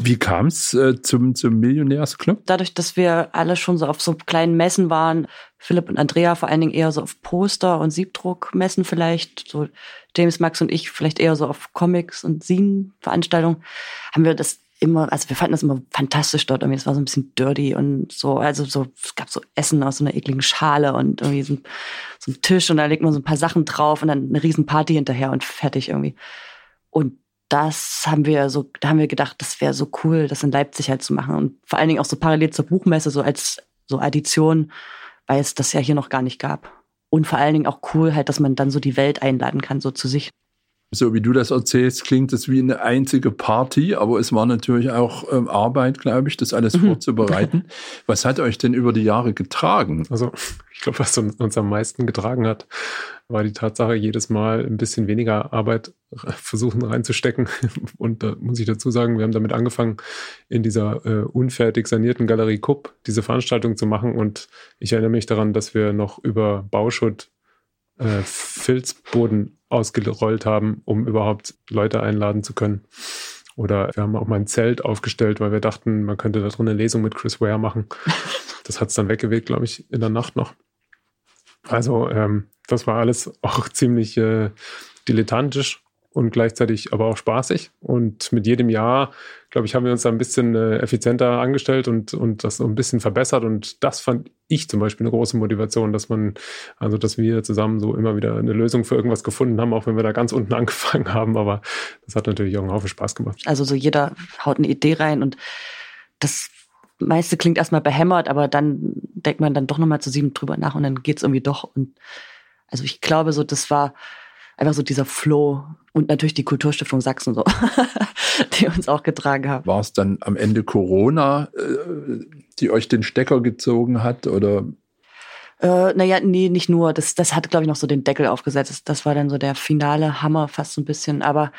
Wie kam es äh, zum, zum Millionärsclub? Dadurch, dass wir alle schon so auf so kleinen Messen waren, Philipp und Andrea vor allen Dingen eher so auf Poster- und Siebdruckmessen vielleicht, so James, Max und ich vielleicht eher so auf Comics und Scene-Veranstaltungen, haben wir das immer, also wir fanden das immer fantastisch dort irgendwie. Es war so ein bisschen dirty und so, also so, es gab so Essen aus so einer ekligen Schale und irgendwie so, so ein Tisch und da legt man so ein paar Sachen drauf und dann eine riesen Party hinterher und fertig irgendwie. Und das haben wir so, da haben wir gedacht, das wäre so cool, das in Leipzig halt zu machen und vor allen Dingen auch so parallel zur Buchmesse, so als so Addition, weil es das ja hier noch gar nicht gab. Und vor allen Dingen auch cool halt, dass man dann so die Welt einladen kann, so zu sich. So wie du das erzählst, klingt es wie eine einzige Party, aber es war natürlich auch ähm, Arbeit, glaube ich, das alles mhm. vorzubereiten. *laughs* Was hat euch denn über die Jahre getragen? Also, ich glaube, was uns am meisten getragen hat, war die Tatsache, jedes Mal ein bisschen weniger Arbeit *laughs* versuchen reinzustecken. *laughs* Und da muss ich dazu sagen, wir haben damit angefangen, in dieser äh, unfertig sanierten Galerie Kupp diese Veranstaltung zu machen. Und ich erinnere mich daran, dass wir noch über Bauschutt äh, Filzboden ausgerollt haben, um überhaupt Leute einladen zu können. Oder wir haben auch mal ein Zelt aufgestellt, weil wir dachten, man könnte da drin eine Lesung mit Chris Ware machen. *laughs* Das hat es dann weggewegt, glaube ich, in der Nacht noch. Also ähm, das war alles auch *laughs* ziemlich äh, dilettantisch. Und gleichzeitig aber auch spaßig. Und mit jedem Jahr, glaube ich, haben wir uns da ein bisschen äh, effizienter angestellt und, und das so ein bisschen verbessert. Und das fand ich zum Beispiel eine große Motivation, dass man, also dass wir zusammen so immer wieder eine Lösung für irgendwas gefunden haben, auch wenn wir da ganz unten *laughs* angefangen haben. Aber das hat natürlich auch einen Haufen Spaß gemacht. Also so jeder haut eine Idee rein und das meiste klingt erstmal behämmert, aber dann denkt man dann doch nochmal zu sieben drüber nach und dann geht's irgendwie doch. Und also ich glaube so, das war einfach so dieser Flow und natürlich die Kulturstiftung Sachsen so, *laughs* die uns auch getragen haben. War es dann am Ende Corona, äh, die euch den Stecker gezogen hat oder? Äh, naja, nee, nicht nur. Das, das hat, glaube ich, noch so den Deckel aufgesetzt. Das, das war dann so der finale Hammer fast so ein bisschen. Aber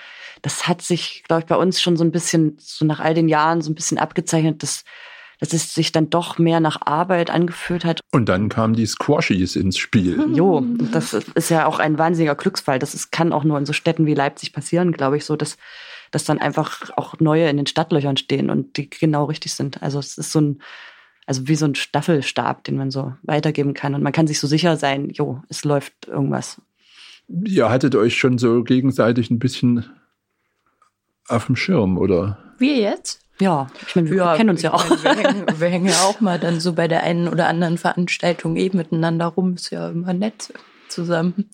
das hat sich, glaube ich, bei uns schon so ein bisschen, so nach all den Jahren so ein bisschen abgezeichnet, dass dass es sich dann doch mehr nach Arbeit angefühlt hat. Und dann kamen die Squashies ins Spiel. *laughs* Jo, das ist ja auch ein wahnsinniger Glücksfall. Das ist, kann auch nur in so Städten wie Leipzig passieren, glaube ich, so, dass, dass dann einfach auch neue in den Stadtlöchern stehen und die genau richtig sind. Also es ist so ein, also wie so ein Staffelstab, den man so weitergeben kann. Und man kann sich so sicher sein, jo, es läuft irgendwas. Ihr hattet euch schon so gegenseitig ein bisschen auf dem Schirm, oder? Wir jetzt? Ja, ich meine, wir ja, kennen uns ja auch. Meine, wir, hängen, wir hängen ja auch mal dann so bei der einen oder anderen Veranstaltung eben miteinander rum. Ist ja immer nett zusammen.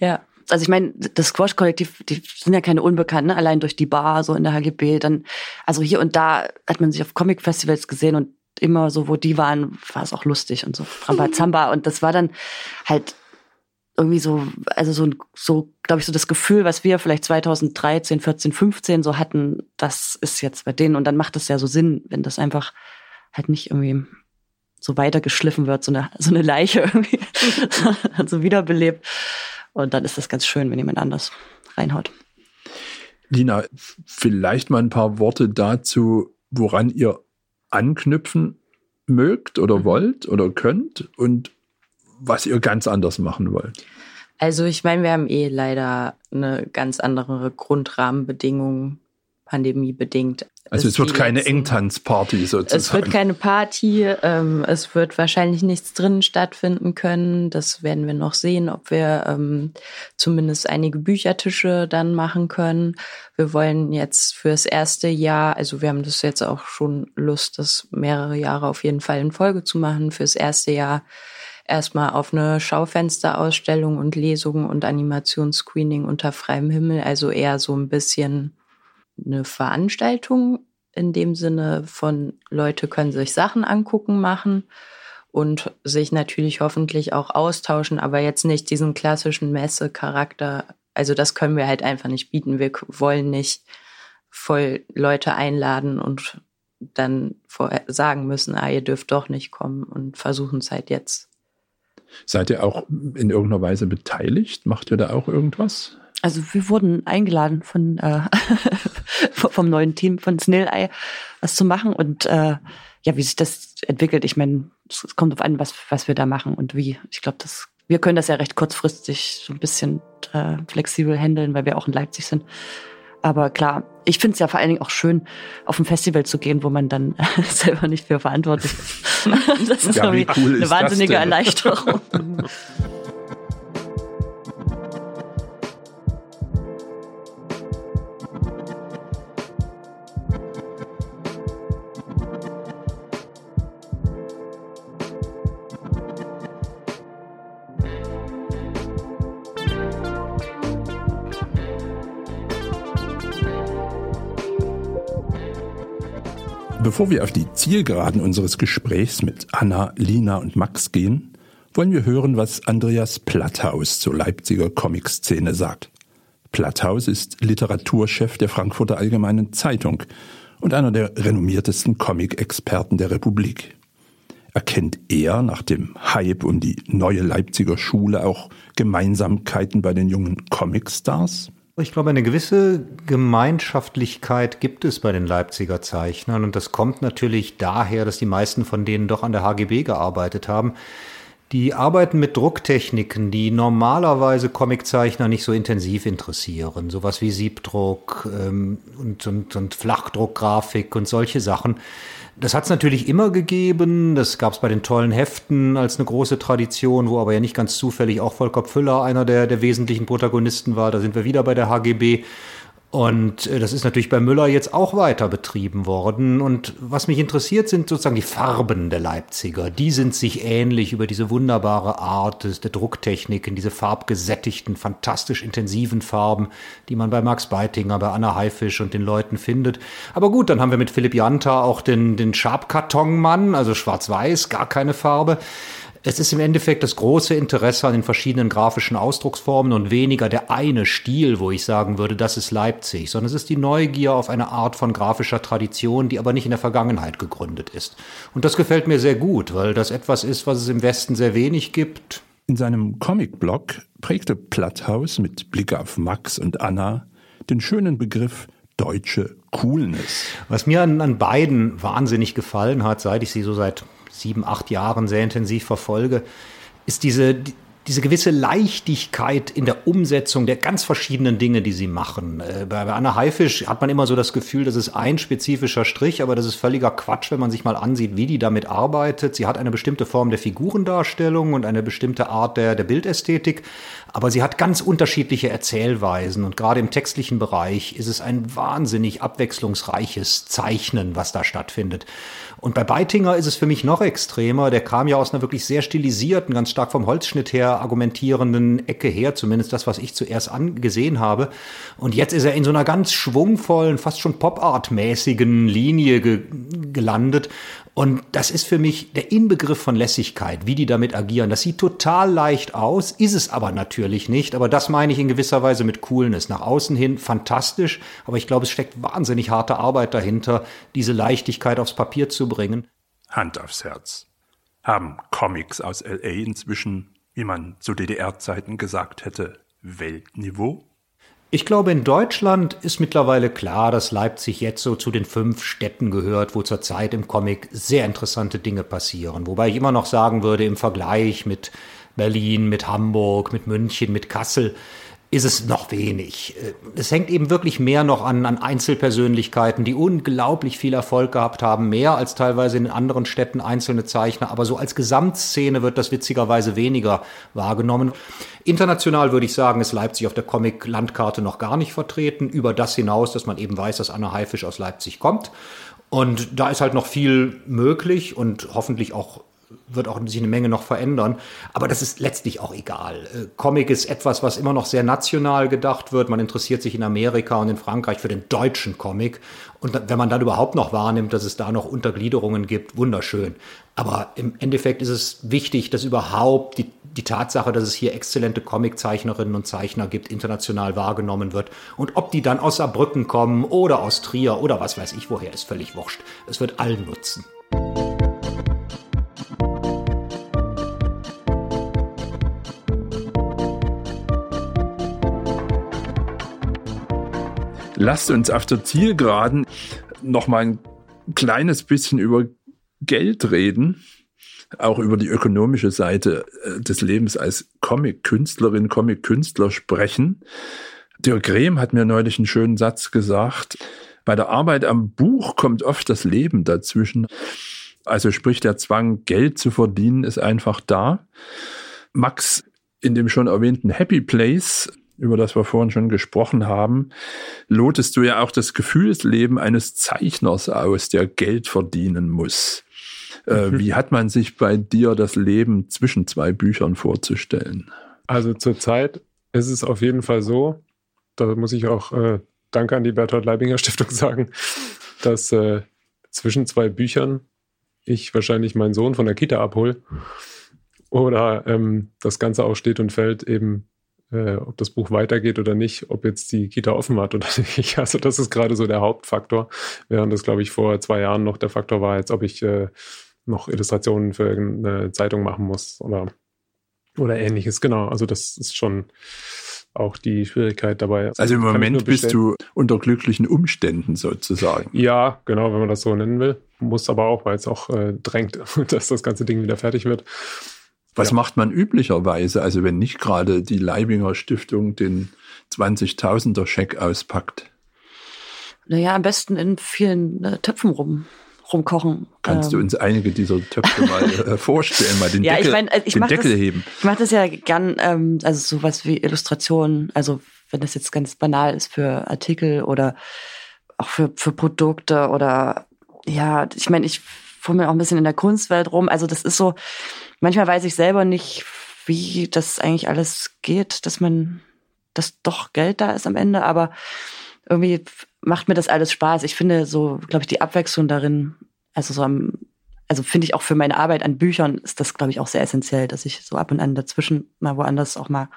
Ja. Also ich meine, das Squash-Kollektiv, die sind ja keine Unbekannten, ne? allein durch die Bar, so in der HGB. Dann, also hier und da hat man sich auf Comic-Festivals gesehen und immer so, wo die waren, war es auch lustig und so Rambazamba. und das war dann halt irgendwie so, also so, so glaube ich, so das Gefühl, was wir vielleicht 2013, 14, 15 so hatten, das ist jetzt bei denen. Und dann macht es ja so Sinn, wenn das einfach halt nicht irgendwie so weitergeschliffen wird, so eine, so eine Leiche *laughs* irgendwie *laughs* so wiederbelebt. Und dann ist das ganz schön, wenn jemand anders reinhaut. Lina, vielleicht mal ein paar Worte dazu, woran ihr anknüpfen mögt oder mhm. wollt oder könnt und was ihr ganz anders machen wollt? Also ich meine, wir haben eh leider eine ganz andere Grundrahmenbedingung, pandemiebedingt. Also es wird keine Engtanzparty sozusagen. Es wird keine Party, ähm, es wird wahrscheinlich nichts drinnen stattfinden können. Das werden wir noch sehen, ob wir ähm, zumindest einige Büchertische dann machen können. Wir wollen jetzt fürs erste Jahr, also wir haben das jetzt auch schon Lust, das mehrere Jahre auf jeden Fall in Folge zu machen. Fürs erste Jahr erstmal auf eine Schaufensterausstellung und Lesungen und Animationsscreening unter freiem Himmel, also eher so ein bisschen eine Veranstaltung in dem Sinne von Leute können sich Sachen angucken, machen und sich natürlich hoffentlich auch austauschen, aber jetzt nicht diesen klassischen Messecharakter. Also das können wir halt einfach nicht bieten. Wir wollen nicht voll Leute einladen und dann sagen müssen, ah, ihr dürft doch nicht kommen und versuchen es halt jetzt Seid ihr auch in irgendeiner Weise beteiligt? Macht ihr da auch irgendwas? Also wir wurden eingeladen von äh, *laughs* vom neuen Team von Snail Eye was zu machen und äh, ja, wie sich das entwickelt. Ich meine, es kommt auf an, was was wir da machen und wie. Ich glaube, das wir können das ja recht kurzfristig so ein bisschen äh, flexibel handeln, weil wir auch in Leipzig sind. Aber klar, ich finde es ja vor allen Dingen auch schön, auf ein Festival zu gehen, wo man dann *laughs* selber nicht für verantwortlich ist. Das ist, ja, cool eine wahnsinnige Erleichterung. *laughs* Bevor wir auf die Zielgeraden unseres Gesprächs mit Anna, Lina und Max gehen, wollen wir hören, was Andreas Platthaus zur Leipziger Comic-Szene sagt. Platthaus ist Literaturchef der Frankfurter Allgemeinen Zeitung und einer der renommiertesten Comic-Experten der Republik. Erkennt er nach dem Hype um die neue Leipziger Schule auch Gemeinsamkeiten bei den jungen Comic-Stars? Ich glaube, eine gewisse Gemeinschaftlichkeit gibt es bei den Leipziger Zeichnern und das kommt natürlich daher, dass die meisten von denen doch an der HGB gearbeitet haben. Die arbeiten mit Drucktechniken, die normalerweise Comiczeichner nicht so intensiv interessieren. Sowas wie Siebdruck ähm, und, und, und Flachdruckgrafik und solche Sachen. Das hat es natürlich immer gegeben. Das gab es bei den tollen Heften als eine große Tradition, wo aber ja nicht ganz zufällig auch Volker Pfüller einer der, der wesentlichen Protagonisten war. Da sind wir wieder bei der HGB. Und äh, das ist natürlich bei Müller jetzt auch weiter betrieben worden. Und was mich interessiert, sind sozusagen die Farben der Leipziger. Die sind sich ähnlich über diese wunderbare Art des, der Drucktechnik, in diese farbgesättigten, fantastisch intensiven Farben, die man bei Max Beitinger, bei Anna Haifisch und den Leuten findet. Aber gut, dann haben wir mit Philipp Janta auch den, den Schabkartonmann, also schwarz-weiß, gar keine Farbe. Es ist im Endeffekt das große Interesse an den verschiedenen grafischen Ausdrucksformen und weniger der eine Stil, wo ich sagen würde, das ist Leipzig, sondern es ist die Neugier auf eine Art von grafischer Tradition, die aber nicht in der Vergangenheit gegründet ist. Und das gefällt mir sehr gut, weil das etwas ist, was es im Westen sehr wenig gibt. In seinem Comic-Blog prägte Platthaus mit Blick auf Max und Anna den schönen Begriff deutsche Coolness. Was mir an, an beiden wahnsinnig gefallen hat, seit ich sie so seit sieben, acht Jahren sehr intensiv verfolge, ist diese, diese gewisse Leichtigkeit in der Umsetzung der ganz verschiedenen Dinge, die sie machen. Äh, bei, Anna Haifisch hat man immer so das Gefühl, das ist ein spezifischer Strich, aber das ist völliger Quatsch, wenn man sich mal ansieht, wie die damit arbeitet. Sie hat eine bestimmte Form der Figurendarstellung und eine bestimmte Art der, der Bildästhetik, aber sie hat ganz unterschiedliche Erzählweisen und gerade im textlichen Bereich ist es ein wahnsinnig abwechslungsreiches Zeichnen, was da stattfindet. Und bei Beitinger ist es für mich noch extremer. Der kam ja aus einer wirklich sehr stilisierten, ganz stark vom Holzschnitt her argumentierenden Ecke her, zumindest das, was ich zuerst angesehen habe. Und jetzt ist er in so einer ganz schwungvollen, fast schon Pop-Art-mäßigen Linie ge gelandet. Und das ist für mich der Inbegriff von Lässigkeit, wie die damit agieren. Das sieht total leicht aus, ist es aber natürlich nicht. Aber das meine ich in gewisser Weise mit Coolness. Nach außen hin fantastisch, aber ich glaube, es steckt wahnsinnig harte Arbeit dahinter, diese Leichtigkeit aufs Papier zu bringen. Hand aufs Herz. Haben Comics aus LA inzwischen, wie man zu DDR-Zeiten gesagt hätte, Weltniveau? Ich glaube, in Deutschland ist mittlerweile klar, dass Leipzig jetzt so zu den fünf Städten gehört, wo zurzeit im Comic sehr interessante Dinge passieren. Wobei ich immer noch sagen würde, im Vergleich mit Berlin, mit Hamburg, mit München, mit Kassel, ist es noch wenig. Äh, es hängt eben wirklich mehr noch an, an Einzelpersönlichkeiten, die unglaublich viel Erfolg gehabt haben, mehr als teilweise in anderen Städten einzelne Zeichner. Aber so als Gesamtszene wird das witzigerweise weniger wahrgenommen. International würde ich sagen, ist Leipzig auf der Comic-Landkarte noch gar nicht vertreten. Über das hinaus, dass man eben weiß, dass Anna Haifisch aus Leipzig kommt. Und da ist halt noch viel möglich und hoffentlich auch wird auch sich eine Menge noch verändern. Aber das ist letztlich auch egal. Äh, Comic ist etwas, was immer noch sehr national gedacht wird. Man interessiert sich in Amerika und in Frankreich für den deutschen Comic. Und wenn man dann überhaupt noch wahrnimmt, dass es da noch Untergliederungen gibt, wunderschön. Aber im Endeffekt ist es wichtig, dass überhaupt die, die Tatsache, dass es hier exzellente Comiczeichnerinnen und Zeichner gibt, international wahrgenommen wird. Und ob die dann aus Saarbrücken kommen oder aus Trier oder was weiß ich woher, ist völlig wurscht. Es wird allen nutzen. Lasst uns auf der Zielgeraden noch mal ein kleines bisschen über Geld reden, auch über die ökonomische Seite äh, des Lebens als Comic-Künstlerin, Comic-Künstler sprechen. Dirk Rehm hat mir neulich einen schönen Satz gesagt. Bei der Arbeit am Buch kommt oft das Leben dazwischen. Also sprich, der Zwang, Geld zu verdienen, ist einfach da. Max, in dem schon erwähnten Happy Place über das wir vorhin schon gesprochen haben, lotest du ja auch das Gefühlsleben eines Zeichners aus, der Geld verdienen muss. Äh, mhm. Wie hat man sich bei dir das Leben zwischen zwei Büchern vorzustellen? Also zurzeit ist es auf jeden Fall so, da muss ich auch äh, Danke an die Bertolt Leibinger *laughs* Stiftung sagen, dass äh, zwischen zwei Büchern ich wahrscheinlich meinen Sohn von der Kita abhole oder ähm, das Ganze auch steht und fällt eben äh, ob das Buch weitergeht oder nicht, ob jetzt die Kita offen hat oder *laughs* nicht. Also das ist gerade so der Hauptfaktor, während das, glaube ich, vor zwei Jahren noch der Faktor war, als ob ich äh, noch Illustrationen für irgendeine Zeitung machen muss oder, oder ähnliches. Genau, also das ist schon auch die Schwierigkeit dabei. Also, im Moment bist du unter glücklichen Umständen sozusagen. Ja, genau, wenn man das so nennen will. Muss aber auch, weil es auch äh, drängt, *laughs* dass das ganze Ding wieder fertig wird. Was ja. macht man üblicherweise, also wenn nicht gerade die Leibinger Stiftung den 20.000er Scheck auspackt? Naja, am besten in vielen äh, Töpfen rum rumkochen. Kannst du ähm. uns einige dieser Töpfe mal *laughs* äh, vorstellen, mal den ja, Deckel, ich mein, ich den Deckel das, heben? Ich mache das ja gern, ähm, also sowas wie Illustrationen, also wenn das jetzt ganz banal ist für Artikel oder auch für, für Produkte oder ja, ich meine, ich fummel auch ein bisschen in der Kunstwelt rum. Also das ist so, manchmal weiß ich selber nicht, wie das eigentlich alles geht, dass man, dass doch Geld da ist am Ende, aber irgendwie macht mir das alles Spaß. Ich finde so, glaube ich, die Abwechslung darin, also so am, also finde ich auch für meine Arbeit an Büchern ist das, glaube ich, auch sehr essentiell, dass ich so ab und an dazwischen mal woanders auch mal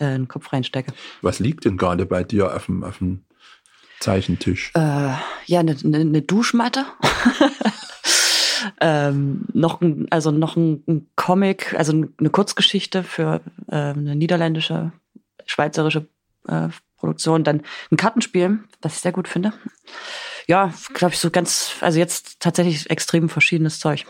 äh, einen Kopf reinstecke. Was liegt denn gerade bei dir auf dem, auf dem Zeichentisch? Äh, ja, eine, eine, eine Duschmatte. *laughs* ähm, noch ein, also noch ein, ein, Comic, also eine Kurzgeschichte für äh, eine niederländische, schweizerische äh, Produktion, dann ein Kartenspiel, das ich sehr gut finde. Ja, glaube ich, so ganz, also jetzt tatsächlich extrem verschiedenes Zeug.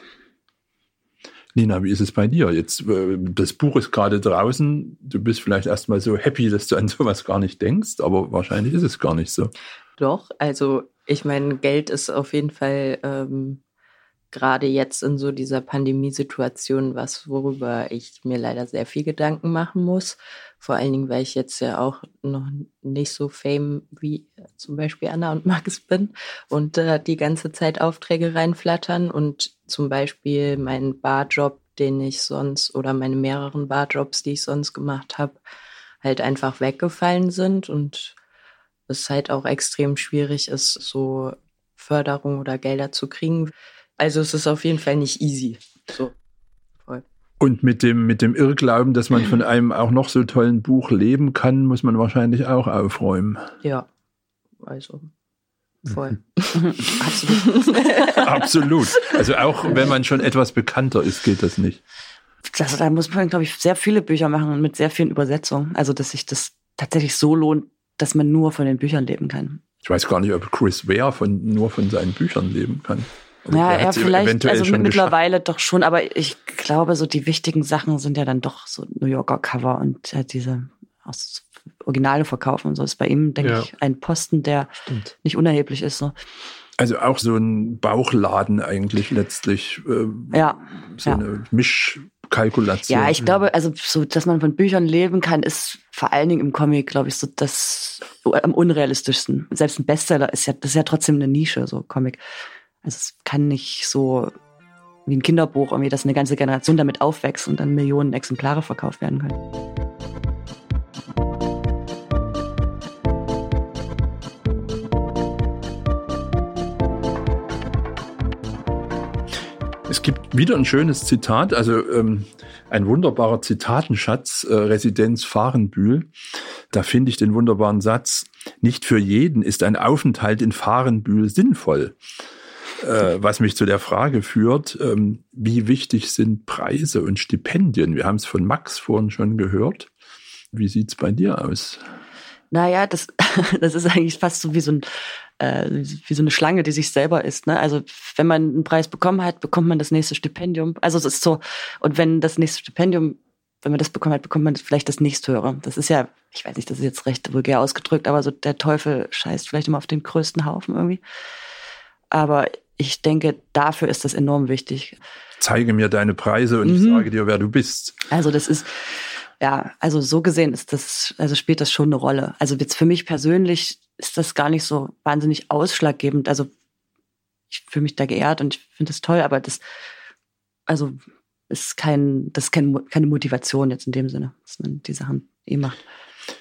Nina, wie ist es bei dir? Jetzt, äh, das Buch ist gerade draußen. Du bist vielleicht erstmal so happy, dass du an sowas gar nicht denkst, aber wahrscheinlich ist es gar nicht so. Doch, also ich meine, Geld ist auf jeden Fall ähm, gerade jetzt in so dieser Pandemiesituation was, worüber ich mir leider sehr viel Gedanken machen muss. Vor allen Dingen, weil ich jetzt ja auch noch nicht so fame wie zum Beispiel Anna und Max bin und äh, die ganze Zeit Aufträge reinflattern und zum Beispiel mein Barjob, den ich sonst oder meine mehreren Barjobs, die ich sonst gemacht habe, halt einfach weggefallen sind und es halt auch extrem schwierig ist, so Förderung oder Gelder zu kriegen. Also es ist auf jeden Fall nicht easy. So. Und mit dem, mit dem Irrglauben, dass man von einem auch noch so tollen Buch leben kann, muss man wahrscheinlich auch aufräumen. Ja, also voll. *laughs* Absolut. Absolut. Also auch wenn man schon etwas bekannter ist, geht das nicht. Das, da muss man, glaube ich, sehr viele Bücher machen mit sehr vielen Übersetzungen. Also, dass sich das tatsächlich so lohnt, dass man nur von den Büchern leben kann. Ich weiß gar nicht, ob Chris Ware von, nur von seinen Büchern leben kann. Ja, er vielleicht, also mittlerweile doch schon, aber ich glaube, so die wichtigen Sachen sind ja dann doch so New Yorker Cover und halt diese aus Originale verkaufen und so ist bei ihm, denke ja. ich, ein Posten, der Stimmt. nicht unerheblich ist. So. Also auch so ein Bauchladen eigentlich letztlich. Äh, ja. So ja. eine Mischkalkulation. Ja, ich glaube, also so, dass man von Büchern leben kann, ist vor allen Dingen im Comic, glaube ich, so das am unrealistischsten. Selbst ein Bestseller ist ja, das ist ja trotzdem eine Nische, so Comic. Also es kann nicht so wie ein Kinderbuch, irgendwie, dass eine ganze Generation damit aufwächst und dann Millionen Exemplare verkauft werden können. Es gibt wieder ein schönes Zitat, also ähm, ein wunderbarer Zitatenschatz, äh, Residenz Fahrenbühl. Da finde ich den wunderbaren Satz, nicht für jeden ist ein Aufenthalt in Fahrenbühl sinnvoll. Äh, was mich zu der Frage führt, ähm, wie wichtig sind Preise und Stipendien? Wir haben es von Max vorhin schon gehört. Wie sieht es bei dir aus? Naja, das, *laughs* das ist eigentlich fast so wie so, ein, äh, wie so eine Schlange, die sich selber isst. Ne? Also wenn man einen Preis bekommen hat, bekommt man das nächste Stipendium. Also es ist so, und wenn das nächste Stipendium, wenn man das bekommen hat, bekommt man vielleicht das nächsthöhere. Das ist ja, ich weiß nicht, das ist jetzt recht vulgär ausgedrückt, aber so der Teufel scheißt vielleicht immer auf den größten Haufen irgendwie. Aber ich denke, dafür ist das enorm wichtig. Zeige mir deine Preise und mhm. ich sage dir, wer du bist. Also das ist, ja, also so gesehen ist das, also spielt das schon eine Rolle. Also jetzt für mich persönlich ist das gar nicht so wahnsinnig ausschlaggebend. Also ich fühle mich da geehrt und ich finde das toll, aber das, also ist kein, das ist kein, keine Motivation jetzt in dem Sinne, dass man die Sachen eh macht.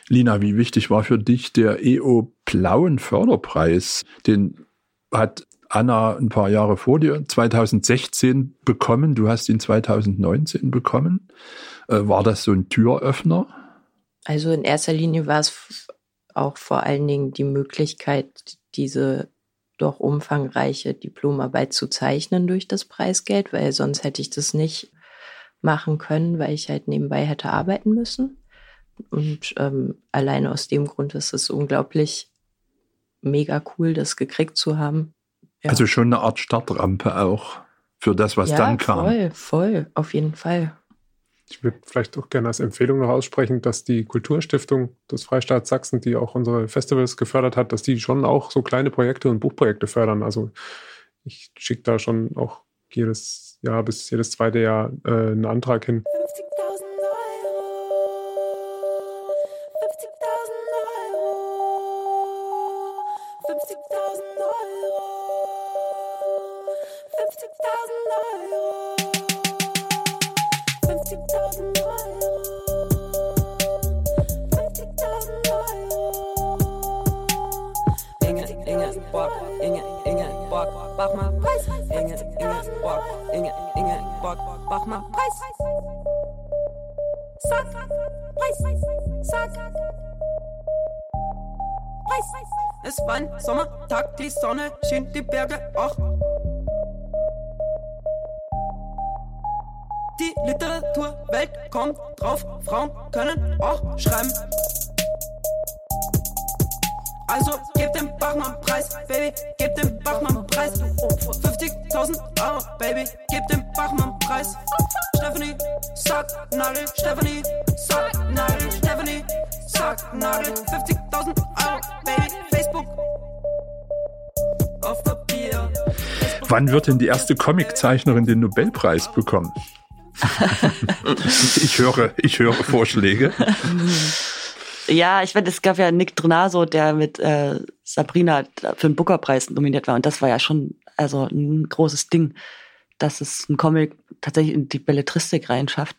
Lina, wie wichtig war für dich der EO Plauen Förderpreis? Den hat Anna ein paar Jahre vor dir, 2016 bekommen. Du hast ihn 2019 bekommen. Äh, war das so ein Türöffner? Also in erster Linie war es auch vor allen Dingen die Möglichkeit, diese doch umfangreiche Diplomarbeit zu zeichnen durch das Preisgeld, weil sonst hätte ich das nicht machen können, weil ich halt nebenbei hätte arbeiten müssen. Und ähm, alleine aus dem Grund ist es unglaublich mega cool, das gekriegt zu haben. Ja. Also schon eine Art Startrampe auch für das, was ja, dann kam. Voll, voll, auf jeden Fall. ich würde vielleicht auch gerne als Empfehlung noch aussprechen, dass die Kulturstiftung des Freistaats Sachsen, die auch unsere Festivals gefördert hat, dass die schon auch so kleine Projekte und Buchprojekte fördern. Also ich schicke da schon auch jedes Jahr bis jedes zweite Jahr äh, einen Antrag hin. Die Sonne schien die Berge auch. Die Literaturwelt kommt drauf, Frauen können auch schreiben. Also gib dem Bachmann Preis, Baby, gib dem Bachmann Preis. 50.000 Euro, Baby, gib dem Bachmann Preis. Stephanie, sag Nagel, Stephanie, sag Nagel, Stephanie, sag Nagel. Wann wird denn die erste Comiczeichnerin den Nobelpreis bekommen? *laughs* ich höre, ich höre Vorschläge. Ja, ich meine, es gab ja Nick Drenaso, der mit äh, Sabrina für den Booker-Preis nominiert war. Und das war ja schon also ein großes Ding, dass es ein Comic tatsächlich in die Belletristik reinschafft.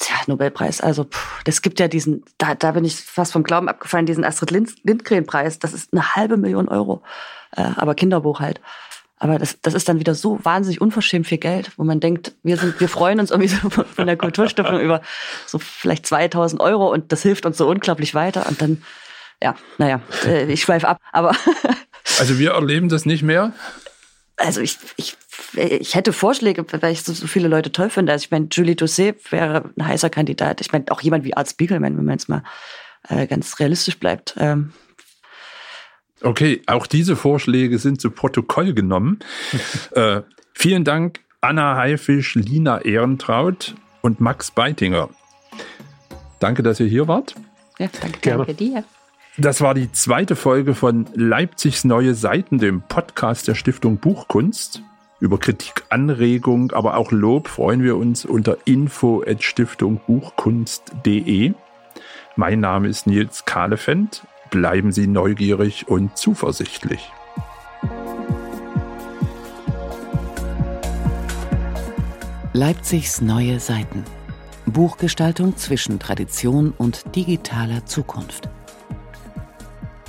Tja, Nobelpreis. Also, pff, das gibt ja diesen, da, da bin ich fast vom Glauben abgefallen, diesen Astrid Lindgren-Preis. Das ist eine halbe Million Euro. Äh, aber Kinderbuch halt. Aber das, das ist dann wieder so wahnsinnig unverschämt viel Geld, wo man denkt, wir sind, wir freuen uns irgendwie so von der Kulturstiftung über so vielleicht 2000 Euro und das hilft uns so unglaublich weiter. Und dann, ja, naja, äh, ich schweife ab, aber. *laughs* also wir erleben das nicht mehr? Also ich, ich, ich hätte Vorschläge, weil ich so, so viele Leute toll finde. Also ich meine, Julie Doucet wäre ein heißer Kandidat. Ich meine, auch jemand wie Art Spiegelman, wenn man jetzt mal äh, ganz realistisch bleibt. Ähm, Okay, auch diese Vorschläge sind zu Protokoll genommen. *laughs* äh, vielen Dank, Anna Haifisch, Lina Ehrentraut und Max Beitinger. Danke, dass ihr hier wart. Ja, danke, Gerne. danke dir. Das war die zweite Folge von Leipzigs Neue Seiten, dem Podcast der Stiftung Buchkunst. Über Kritik, Anregung, aber auch Lob freuen wir uns unter info.stiftungbuchkunst.de. Mein Name ist Nils Kahlefeld bleiben Sie neugierig und zuversichtlich. Leipzigs neue Seiten. Buchgestaltung zwischen Tradition und digitaler Zukunft.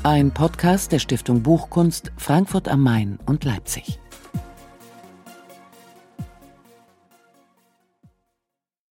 Ein Podcast der Stiftung Buchkunst Frankfurt am Main und Leipzig.